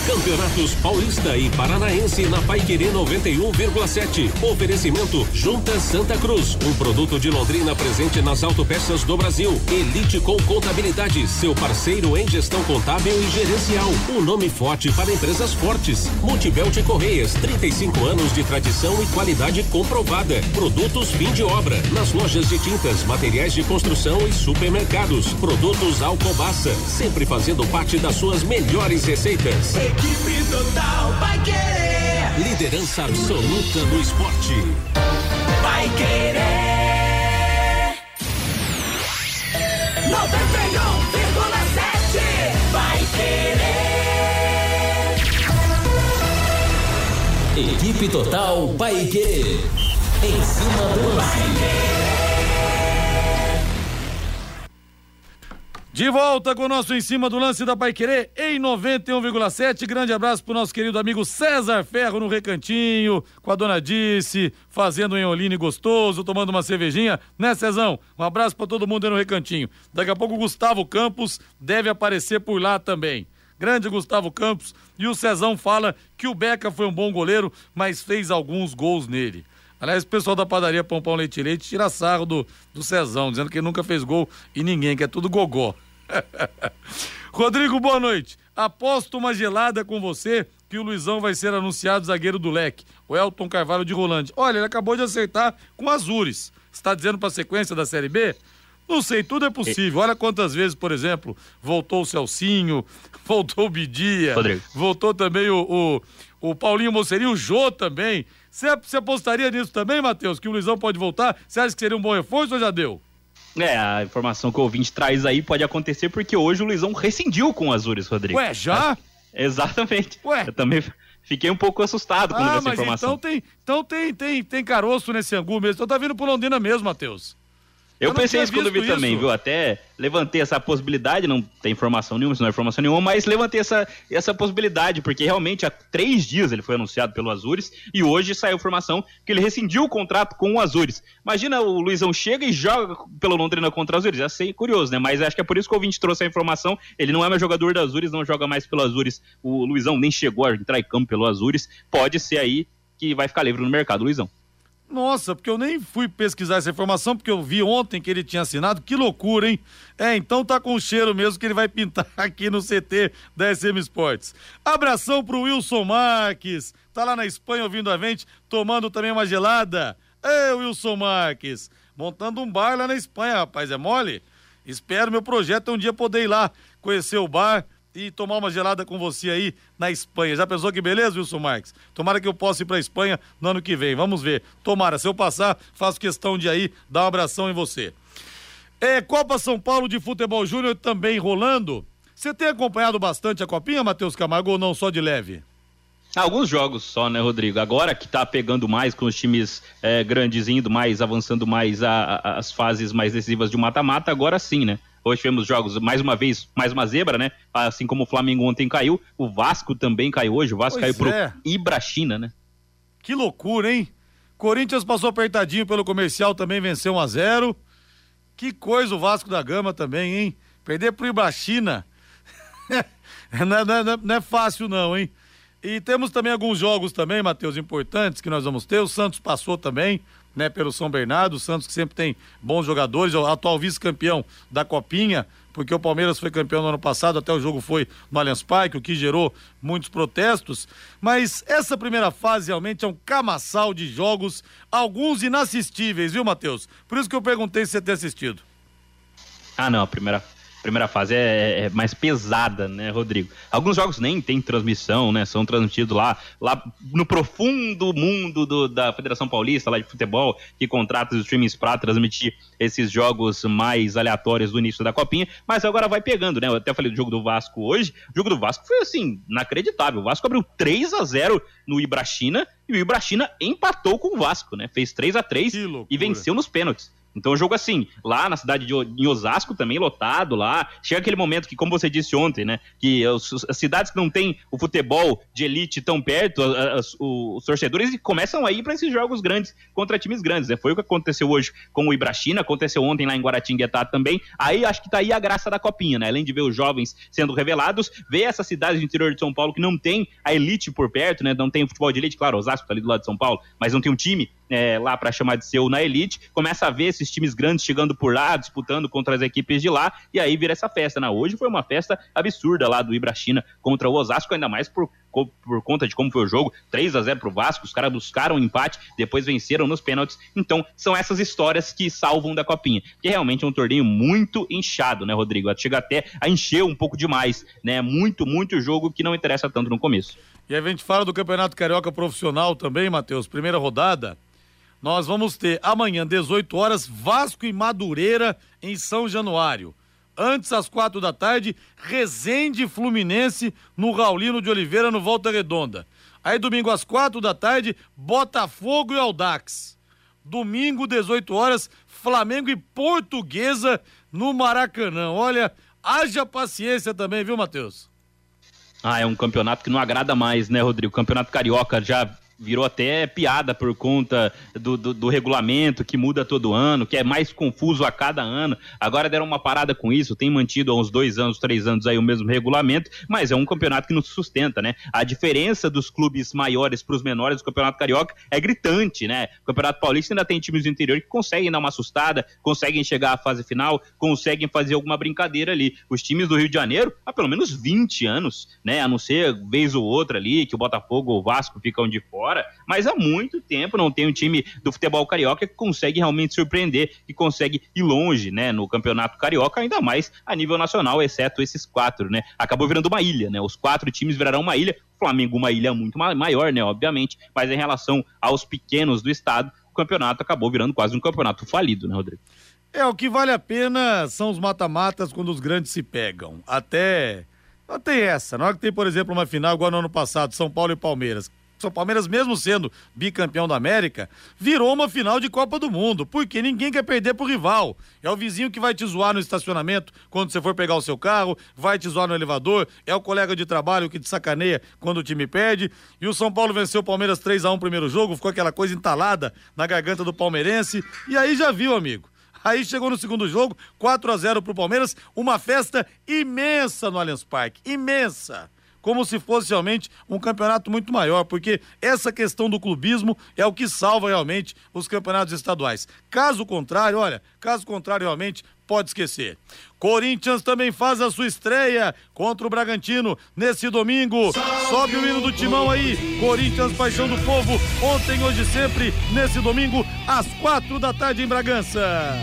Campeonatos Paulista e Paranaense na Paiquerê 91,7. Oferecimento Junta Santa Cruz, um produto de Londrina presente nas autopeças do Brasil. Elite com Contabilidade, seu parceiro em gestão contábil e gerencial. Um nome forte para empresas fortes. Multibelt Correias, 35 anos de tradição e qualidade comprovada. Produtos fim de obra, nas lojas de tintas, materiais de construção e supermercados. Produtos Alcobaça, sempre fazendo parte das suas melhores receitas. Equipe Total vai querer. Liderança absoluta no esporte. Vai querer. 91,7 vai querer. Equipe Total Paique. Em cima do lance. De volta com o nosso Em Cima do Lance da Pai Querer em 91,7. Grande abraço pro nosso querido amigo César Ferro no Recantinho, com a dona Dice, fazendo um enholine gostoso, tomando uma cervejinha, né, Cezão? Um abraço para todo mundo aí no Recantinho. Daqui a pouco o Gustavo Campos deve aparecer por lá também. Grande Gustavo Campos. E o Cezão fala que o Beca foi um bom goleiro, mas fez alguns gols nele. Aliás, o pessoal da padaria Pão Pão Leite Leite tira sarro do, do Cezão, dizendo que nunca fez gol e ninguém, que é tudo gogó. Rodrigo, boa noite. Aposto uma gelada com você que o Luizão vai ser anunciado zagueiro do leque, o Elton Carvalho de Rolândia. Olha, ele acabou de acertar com Azures. Está dizendo para a sequência da Série B? Não sei, tudo é possível. Olha quantas vezes, por exemplo, voltou o Celcinho, voltou o Bidia, Rodrigo. voltou também o, o, o Paulinho Mocerinho, o Jô também. Você apostaria nisso também, Matheus, que o Luizão pode voltar? Você acha que seria um bom reforço ou já deu? É, a informação que o ouvinte traz aí pode acontecer porque hoje o Luizão rescindiu com o Azures, Rodrigo. Ué, já? É, exatamente. Ué. Eu também fiquei um pouco assustado quando vi Ah, essa mas informação. então tem, então tem, tem, tem caroço nesse angu mesmo. Então tá vindo pro Londrina mesmo, Matheus. Eu, Eu pensei isso quando vi visto também, isso. viu? Até levantei essa possibilidade, não tem informação nenhuma, isso não é informação nenhuma, mas levantei essa, essa possibilidade, porque realmente há três dias ele foi anunciado pelo Azures e hoje saiu informação que ele rescindiu o contrato com o Azures. Imagina o Luizão chega e joga pelo Londrina contra o Azures, já sei, curioso, né? Mas acho que é por isso que o ouvinte trouxe a informação. Ele não é mais jogador do Azures, não joga mais pelo Azures. O Luizão nem chegou a entrar em campo pelo Azures. Pode ser aí que vai ficar livre no mercado, Luizão. Nossa, porque eu nem fui pesquisar essa informação, porque eu vi ontem que ele tinha assinado. Que loucura, hein? É, então tá com cheiro mesmo que ele vai pintar aqui no CT da SM Sports. Abração pro Wilson Marques. Tá lá na Espanha ouvindo a gente, tomando também uma gelada. Ê, Wilson Marques. Montando um bar lá na Espanha, rapaz. É mole? Espero meu projeto é um dia poder ir lá conhecer o bar e tomar uma gelada com você aí na Espanha. Já pensou que beleza, Wilson Marques? Tomara que eu possa ir pra Espanha no ano que vem. Vamos ver. Tomara, se eu passar, faço questão de aí dar um abração em você. É, Copa São Paulo de Futebol Júnior também rolando. Você tem acompanhado bastante a Copinha, Matheus Camargo, ou não só de leve? Alguns jogos só, né, Rodrigo? Agora que tá pegando mais com os times é, grandes indo mais, avançando mais a- a- as fases mais decisivas de mata-mata, agora sim, né? Hoje tivemos jogos, mais uma vez, mais uma zebra, né? Assim como o Flamengo ontem caiu, o Vasco também caiu hoje, o Vasco Pois caiu é. pro Ibrachina, né? Que loucura, hein? Corinthians passou apertadinho pelo comercial, também venceu 1 a 0 Que coisa o Vasco da Gama também, hein? Perder pro Ibrachina. não, é, não é- não é- não é fácil, não, hein? E temos também alguns jogos também, Matheus, importantes que nós vamos ter. O Santos passou também, né, pelo São Bernardo. O Santos que sempre tem bons jogadores, o atual vice-campeão da Copinha, porque o Palmeiras foi campeão no ano passado, até o jogo foi no Allianz Parque, o que gerou muitos protestos. Mas essa primeira fase realmente é um camaçal de jogos, alguns inassistíveis, viu, Matheus? Por isso que eu perguntei se você tem assistido. Ah, não, a primeira, primeira fase é, é mais pesada, né, Rodrigo? Alguns jogos nem tem transmissão, né? São transmitidos lá, lá no profundo mundo do- da Federação Paulista, lá de futebol, que contrata os streamings para transmitir esses jogos mais aleatórios do início da Copinha, mas agora vai pegando, né? Eu até falei do jogo do Vasco hoje. O jogo do Vasco foi assim, inacreditável. O Vasco abriu 3 a 0 no Ibrachina e o Ibrachina empatou com o Vasco, né? Fez 3 a 3 e venceu nos pênaltis. Então, o jogo assim, lá na cidade de Osasco também lotado lá. Chega aquele momento que, como você disse ontem, né? Que os- as cidades que não têm o futebol de elite tão perto, as- os torcedores começam a ir para esses jogos grandes contra times grandes, né? Foi o que aconteceu hoje com o Ibrachina, aconteceu ontem lá em Guaratinguetá também. Aí acho que tá aí a graça da copinha, né? Além de ver os jovens sendo revelados, ver essas cidades do interior de São Paulo que não tem a elite por perto, né? Não tem o futebol de elite, claro, Osasco tá ali do lado de São Paulo, mas não tem um time é, lá para chamar de seu na elite, começa a ver esses times grandes chegando por lá, disputando contra as equipes de lá, e aí vira essa festa, né? Hoje foi uma festa absurda lá do Ibrachina contra o Osasco, ainda mais por, por conta de como foi o jogo, 3 a 0 pro Vasco, os caras buscaram um empate, depois venceram nos pênaltis, então são essas histórias que salvam da Copinha, que realmente é um torneio muito inchado, né, Rodrigo? Chega até a encher um pouco demais, né? Muito, muito jogo que não interessa tanto no começo. E aí a gente fala do Campeonato Carioca Profissional também, Matheus. Primeira rodada. Nós vamos ter amanhã, 18 horas, Vasco e Madureira em São Januário. Antes, às quatro da tarde, Resende Fluminense no Raulino de Oliveira, no Volta Redonda. Aí, domingo, às quatro da tarde, Botafogo e Aldax. Domingo, 18 horas, Flamengo e Portuguesa no Maracanã. Olha, haja paciência também, viu, Matheus? Ah, é um campeonato que não agrada mais, né, Rodrigo? Campeonato carioca já virou até piada por conta do, do, do regulamento que muda todo ano, que é mais confuso a cada ano. Agora deram uma parada com isso, tem mantido há uns dois anos, três anos aí o mesmo regulamento, mas é um campeonato que não se sustenta, né? A diferença dos clubes maiores para os menores do campeonato carioca é gritante, né? O campeonato paulista ainda tem times do interior que conseguem dar uma assustada, conseguem chegar à fase final, conseguem fazer alguma brincadeira ali. Os times do Rio de Janeiro, há pelo menos 20 anos, né? A não ser vez ou outra ali, que o Botafogo ou o Vasco ficam de fora, mas há muito tempo não tem um time do futebol carioca que consegue realmente surpreender, que consegue ir longe, né? No campeonato carioca, ainda mais a nível nacional, exceto esses quatro, né? Acabou virando uma ilha, né? Os quatro times virarão uma ilha. O Flamengo, uma ilha muito ma- maior, né? Obviamente, mas em relação aos pequenos do estado, o campeonato acabou virando quase um campeonato falido, né, Rodrigo? É, o que vale a pena são os mata-matas quando os grandes se pegam. Até. Tem essa. Na hora que tem, por exemplo, uma final igual no ano passado, São Paulo e Palmeiras. São Palmeiras, mesmo sendo bicampeão da América, virou uma final de Copa do Mundo, porque ninguém quer perder pro rival. É o vizinho que vai te zoar no estacionamento quando você for pegar o seu carro, vai te zoar no elevador, é o colega de trabalho que te sacaneia quando o time perde. E o São Paulo venceu o Palmeiras 3 a 1 no primeiro jogo, ficou aquela coisa entalada na garganta do palmeirense. E aí já viu, amigo. Aí chegou no segundo jogo, 4 a 0 pro Palmeiras, uma festa imensa no Allianz Parque, imensa como se fosse realmente um campeonato muito maior, porque essa questão do clubismo é o que salva realmente os campeonatos estaduais. Caso contrário, olha, caso contrário, realmente pode esquecer. Corinthians também faz a sua estreia contra o Bragantino nesse domingo. Sobe o hino do timão aí. Corinthians, paixão do povo. Ontem, hoje, sempre, nesse domingo, às quatro da tarde em Bragança.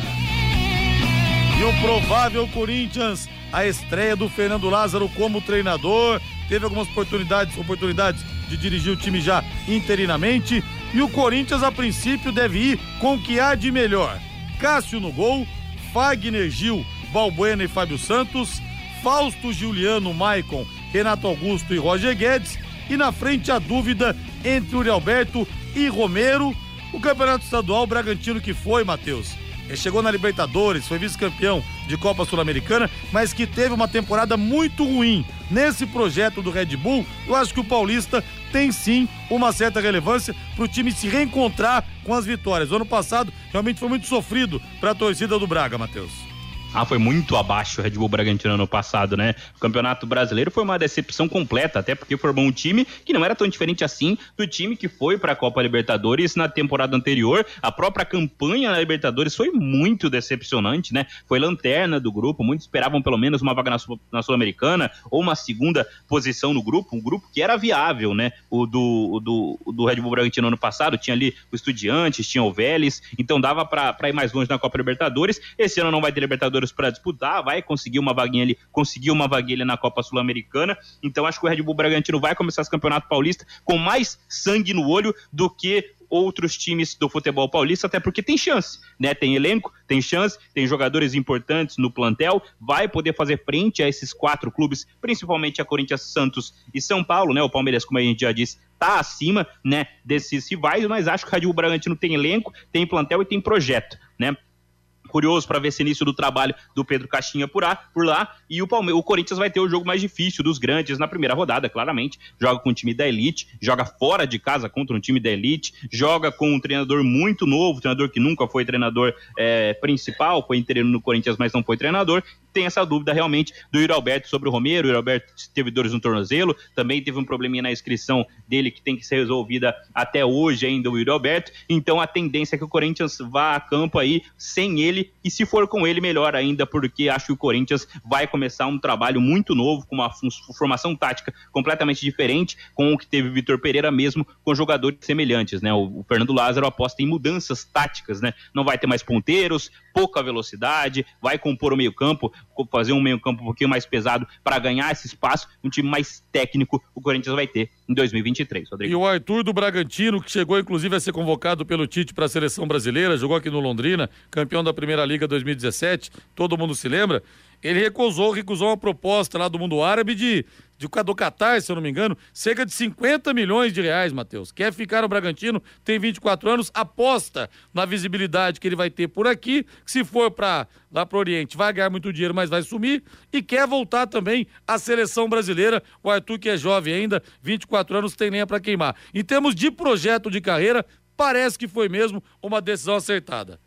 E o provável Corinthians, a estreia do Fernando Lázaro como treinador. Teve algumas oportunidades, oportunidades de dirigir o time já interinamente. E o Corinthians, a princípio, deve ir com o que há de melhor. Cássio no gol, Fagner Gil, Balbuena e Fábio Santos, Fausto Juliano, Maicon, Renato Augusto e Roger Guedes. E na frente a dúvida entre Uri Alberto e Romero. O campeonato estadual Bragantino que foi, Matheus. Chegou na Libertadores, foi vice-campeão de Copa Sul-Americana, mas que teve uma temporada muito ruim. Nesse projeto do Red Bull, eu acho que o Paulista tem sim uma certa relevância para o time se reencontrar com as vitórias. O ano passado realmente foi muito sofrido para a torcida do Braga, Matheus. Ah, foi muito abaixo o Red Bull Bragantino ano passado, né? O Campeonato Brasileiro foi uma decepção completa, até porque formou um time que não era tão diferente assim do time que foi para a Copa Libertadores na temporada anterior. A própria campanha na Libertadores foi muito decepcionante, né? Foi lanterna do grupo, muitos esperavam pelo menos uma vaga na Sul-Americana ou uma segunda posição no grupo, um grupo que era viável, né? O do, o do, o do Red Bull Bragantino ano passado tinha ali o Estudiantes, tinha o Vélez, então dava para ir mais longe na Copa Libertadores. Esse ano não vai ter Libertadores para disputar, vai conseguir uma vaguinha ali, conseguir uma vaguinha na Copa Sul-Americana. Então acho que o Red Bull Bragantino vai começar esse Campeonato Paulista com mais sangue no olho do que outros times do futebol paulista, até porque tem chance, né? Tem elenco, tem chance, tem jogadores importantes no plantel, vai poder fazer frente a esses quatro clubes, principalmente a Corinthians, Santos e São Paulo, né? O Palmeiras, como a gente já disse, tá acima, né, desses rivais, mas acho que o Red Bull Bragantino tem elenco, tem plantel e tem projeto, né? Curioso para ver esse início do trabalho do Pedro Caixinha por, lá, por lá. E o, Palme o Corinthians vai ter o jogo mais difícil dos grandes na primeira rodada, claramente. Joga com um time da elite, joga fora de casa contra um time da elite, joga com um treinador muito novo, treinador que nunca foi treinador é, principal, foi interino no Corinthians, mas não foi treinador. Tem essa dúvida realmente do Yuri Alberto sobre o Romero. O Yuri Alberto teve dores no tornozelo, também teve um probleminha na inscrição dele que tem que ser resolvida até hoje ainda, o Yuri Alberto. Então a tendência é que o Corinthians vá a campo aí sem ele e se for com ele, melhor ainda, porque acho que o Corinthians vai começar um trabalho muito novo, com uma formação tática completamente diferente, com o que teve o Vitor Pereira mesmo, com jogadores semelhantes, né? O, o Fernando Lázaro aposta em mudanças táticas, né? Não vai ter mais ponteiros, pouca velocidade, vai compor o meio-campo, fazer um meio-campo um pouquinho mais pesado para ganhar esse espaço, um time mais técnico o Corinthians vai ter em 2023, Rodrigo. E o Arthur do Bragantino, que chegou inclusive a ser convocado pelo Tite para a seleção brasileira, jogou aqui no Londrina, campeão da Primeira Liga 2017, todo mundo se lembra. Ele recusou, recusou uma proposta lá do mundo árabe de, de do Qatar, se eu não me engano, cerca de 50 milhões de reais, Matheus. Quer ficar no Bragantino, tem 24 anos, aposta na visibilidade que ele vai ter por aqui, que se for para lá para o Oriente vai ganhar muito dinheiro, mas vai sumir, e quer voltar também à seleção brasileira. O Arthur, que é jovem ainda, 24 anos, tem lenha para queimar. Em termos de projeto de carreira, parece que foi mesmo uma decisão acertada.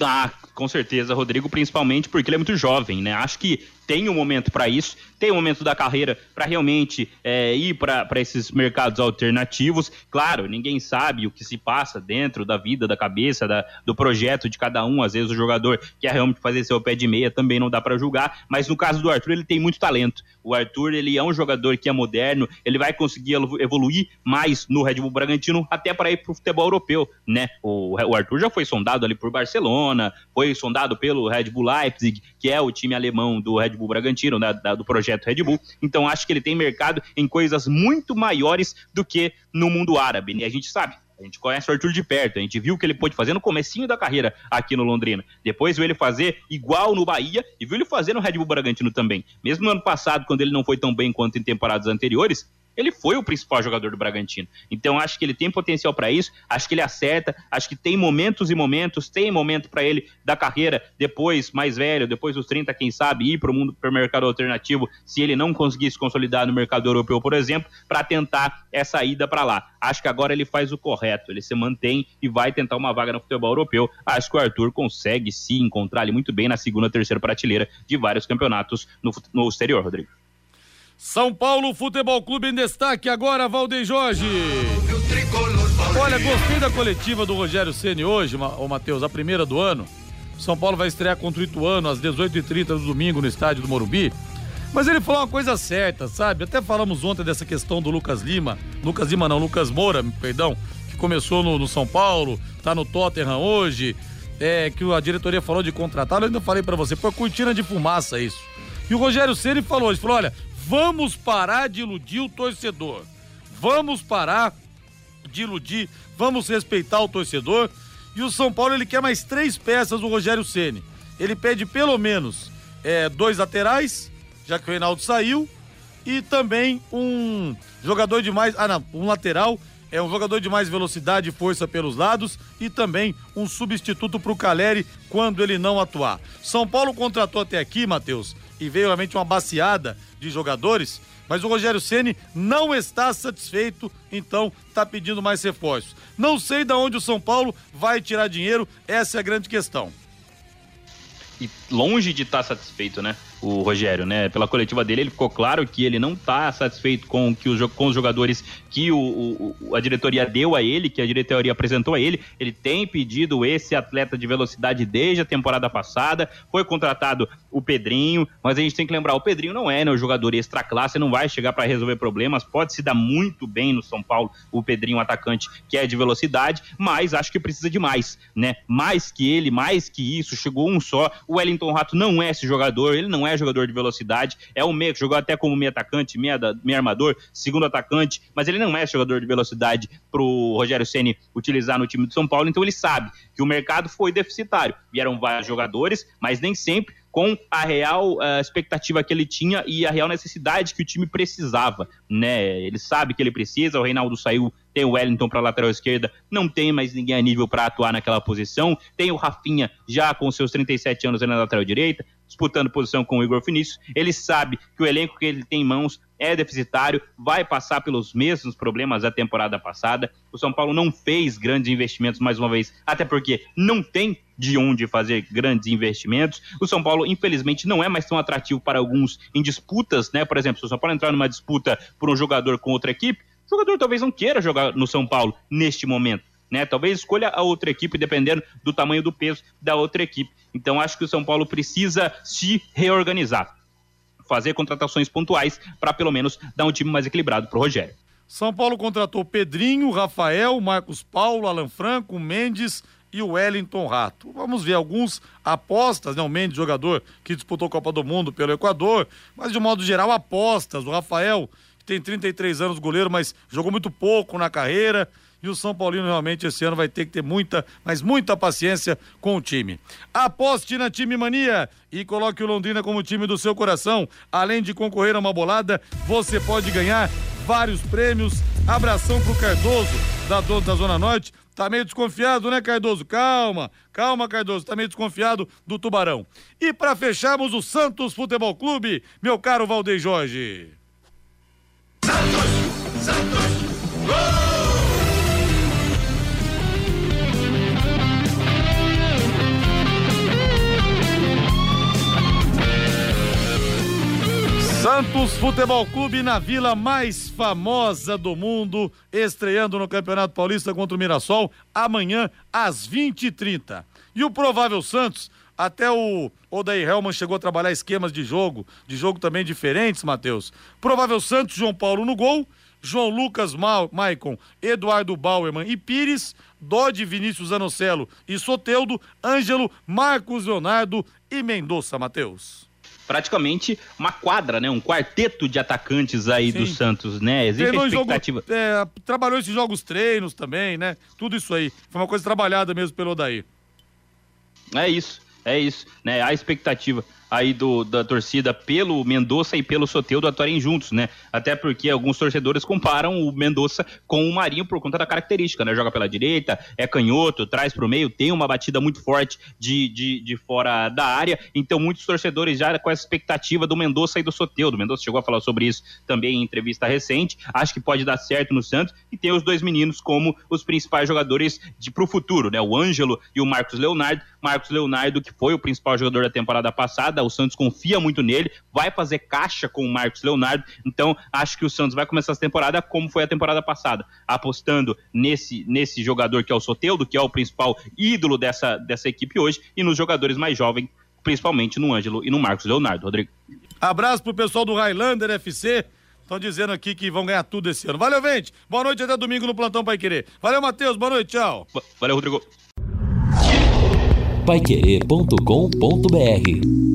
Ah, com certeza, Rodrigo, principalmente porque ele é muito jovem, né? Acho que tem um momento para isso, tem um momento da carreira para realmente é, ir para esses mercados alternativos. Claro, ninguém sabe o que se passa dentro da vida, da cabeça, da, do projeto de cada um. Às vezes o jogador quer realmente fazer seu pé de meia, também não dá para julgar. Mas no caso do Arthur, ele tem muito talento. O Arthur, ele é um jogador que é moderno, ele vai conseguir evoluir mais no Red Bull Bragantino, até para ir para o futebol europeu, né? O, o Arthur já foi sondado ali por Barcelona, foi sondado pelo Red Bull Leipzig, que é o time alemão do Red Red Bull Bragantino, da, da, do projeto Red Bull. Então acho que ele tem mercado em coisas muito maiores do que no mundo árabe. E a gente sabe, A gente conhece o Arthur de perto, a gente viu o que ele pôde fazer no comecinho da carreira aqui no Londrina. Depois viu ele fazer igual no Bahia e viu ele fazer no Red Bull Bragantino também. Mesmo no ano passado, quando ele não foi tão bem quanto em temporadas anteriores, ele foi o principal jogador do Bragantino. Então acho que ele tem potencial para isso, acho que ele acerta, acho que tem momentos e momentos, tem momento para ele da carreira depois mais velho, depois dos 30, quem sabe, ir para o mundo para o mercado alternativo, se ele não conseguir se consolidar no mercado europeu, por exemplo, para tentar essa ida para lá. Acho que agora ele faz o correto, ele se mantém e vai tentar uma vaga no futebol europeu. Acho que o Arthur consegue se encontrar ali muito bem na segunda, terceira prateleira de vários campeonatos no, no exterior, Rodrigo. São Paulo Futebol Clube em destaque agora, Valdeir Jorge. Olha, gostei da coletiva do Rogério Ceni hoje, o Matheus, a primeira do ano. São Paulo vai estrear contra o Ituano às 18h30 do domingo no estádio do Morumbi. Mas ele falou uma coisa certa, sabe? Até falamos ontem dessa questão do Lucas Lima. Lucas Lima não, Lucas Moura, perdão, que começou no, no São Paulo, tá no Tottenham hoje. É, que a diretoria falou de contratar, eu ainda falei para você, foi cortina de fumaça isso. E o Rogério Ceni falou, ele falou, olha, Vamos parar de iludir o torcedor. Vamos parar de iludir, vamos respeitar o torcedor. E o São Paulo ele quer mais três peças do Rogério Ceni. Ele pede pelo menos é, dois laterais, já que o Reinaldo saiu, e também um jogador de mais, ah não, um lateral é um jogador de mais velocidade e força pelos lados e também um substituto para o Caleri quando ele não atuar. São Paulo contratou até aqui, Matheus, e veio realmente uma baseada de jogadores, mas o Rogério Ceni não está satisfeito, então está pedindo mais reforços. Não sei de onde o São Paulo vai tirar dinheiro, essa é a grande questão. E longe de estar tá satisfeito, né? o Rogério, né? Pela coletiva dele, ele ficou claro que ele não está satisfeito com, que o, com os jogadores que o, o, a diretoria deu a ele, que a diretoria apresentou a ele. Ele tem pedido esse atleta de velocidade desde a temporada passada. Foi contratado o Pedrinho, mas a gente tem que lembrar: o Pedrinho não é né, o jogador extra classe, não vai chegar para resolver problemas. Pode se dar muito bem no São Paulo, o Pedrinho, atacante que é de velocidade, mas acho que precisa de mais, né? Mais que ele, mais que isso, chegou um só. O Wellington Rato não é esse jogador, ele não é jogador de velocidade, é um meia que jogou até como meia atacante, meia, meia armador, segundo atacante, mas ele não é jogador de velocidade pro Rogério Ceni utilizar no time do São Paulo, então ele sabe que o mercado foi deficitário. Vieram vários jogadores, mas nem sempre com a real uh, expectativa que ele tinha e a real necessidade que o time precisava, né? Ele sabe que ele precisa, o Reinaldo saiu, tem o Wellington para lateral esquerda, não tem mais ninguém a nível para atuar naquela posição, tem o Rafinha já com seus 37 anos na lateral direita, disputando posição com o Igor Vinícius. Ele sabe que o elenco que ele tem em mãos é deficitário, vai passar pelos mesmos problemas da temporada passada. O São Paulo não fez grandes investimentos mais uma vez, até porque não tem de onde fazer grandes investimentos. O São Paulo, infelizmente, não é mais tão atrativo para alguns em disputas, né? Por exemplo, se o São Paulo entrar numa disputa por um jogador com outra equipe, o jogador talvez não queira jogar no São Paulo neste momento. Né? Talvez escolha a outra equipe dependendo do tamanho do peso da outra equipe. Então acho que o São Paulo precisa se reorganizar, fazer contratações pontuais para pelo menos dar um time mais equilibrado para o Rogério. São Paulo contratou Pedrinho, Rafael, Marcos Paulo, Alan Franco, Mendes e o Wellington Rato. Vamos ver alguns apostas, né? O Mendes, jogador que disputou a Copa do Mundo pelo Equador, mas de modo geral apostas. O Rafael, tem 33 anos, goleiro, mas jogou muito pouco na carreira. E o São Paulino realmente esse ano vai ter que ter muita, mas muita paciência com o time. Aposte na Time Mania e coloque o Londrina como time do seu coração. Além de concorrer a uma bolada, você pode ganhar vários prêmios. Abração pro Cardoso, da, da Zona Norte. Tá meio desconfiado, né, Cardoso? Calma, calma, Cardoso. Tá meio desconfiado do Tubarão. E para fecharmos o Santos Futebol Clube, meu caro Valdeir Jorge. Santos, gol! Santos Futebol Clube na vila mais famosa do mundo, estreando no Campeonato Paulista contra o Mirassol amanhã às 20h30. E o provável Santos, até o Odair Helman chegou a trabalhar esquemas de jogo, de jogo também diferentes, Matheus. Provável Santos, João Paulo no gol, João Lucas Ma Maicon, Eduardo Bauerman e Pires, Dodge Vinícius Anocelo e Soteudo, Ângelo, Marcos Leonardo e Mendonça, Matheus. praticamente uma quadra, né? Um quarteto de atacantes aí Sim. do Santos, né? Existe Treinou a expectativa. Jogo, é, trabalhou esses jogos treinos também, né? Tudo isso aí. Foi uma coisa trabalhada mesmo pelo Odair. É isso, é isso, né? A expectativa aí do, da torcida pelo Mendonça e pelo Soteudo atuarem juntos, né? Até porque alguns torcedores comparam o Mendonça com o Marinho por conta da característica, né? Joga pela direita, é canhoto, traz para o meio, tem uma batida muito forte de, de, de fora da área, então muitos torcedores já com essa expectativa do Mendonça e do Soteudo. O Mendonça chegou a falar sobre isso também em entrevista recente, acho que pode dar certo no Santos e tem os dois meninos como os principais jogadores de pro futuro, né? O Ângelo e o Marcos Leonardo. Marcos Leonardo, que foi o principal jogador da temporada passada, o Santos confia muito nele, vai fazer caixa com o Marcos Leonardo, então acho que o Santos vai começar essa temporada como foi a temporada passada, apostando nesse, nesse jogador que é o Soteudo, que é o principal ídolo dessa, dessa equipe hoje, e nos jogadores mais jovens, principalmente no Ângelo e no Marcos Leonardo, Rodrigo. Abraço pro pessoal do Highlander FC, Estão dizendo aqui que vão ganhar tudo esse ano. Valeu, Vente. Boa noite até domingo no Plantão Pai Querer. Valeu, Matheus. Boa noite. Tchau. Valeu, Rodrigo. Paiquerê.com.br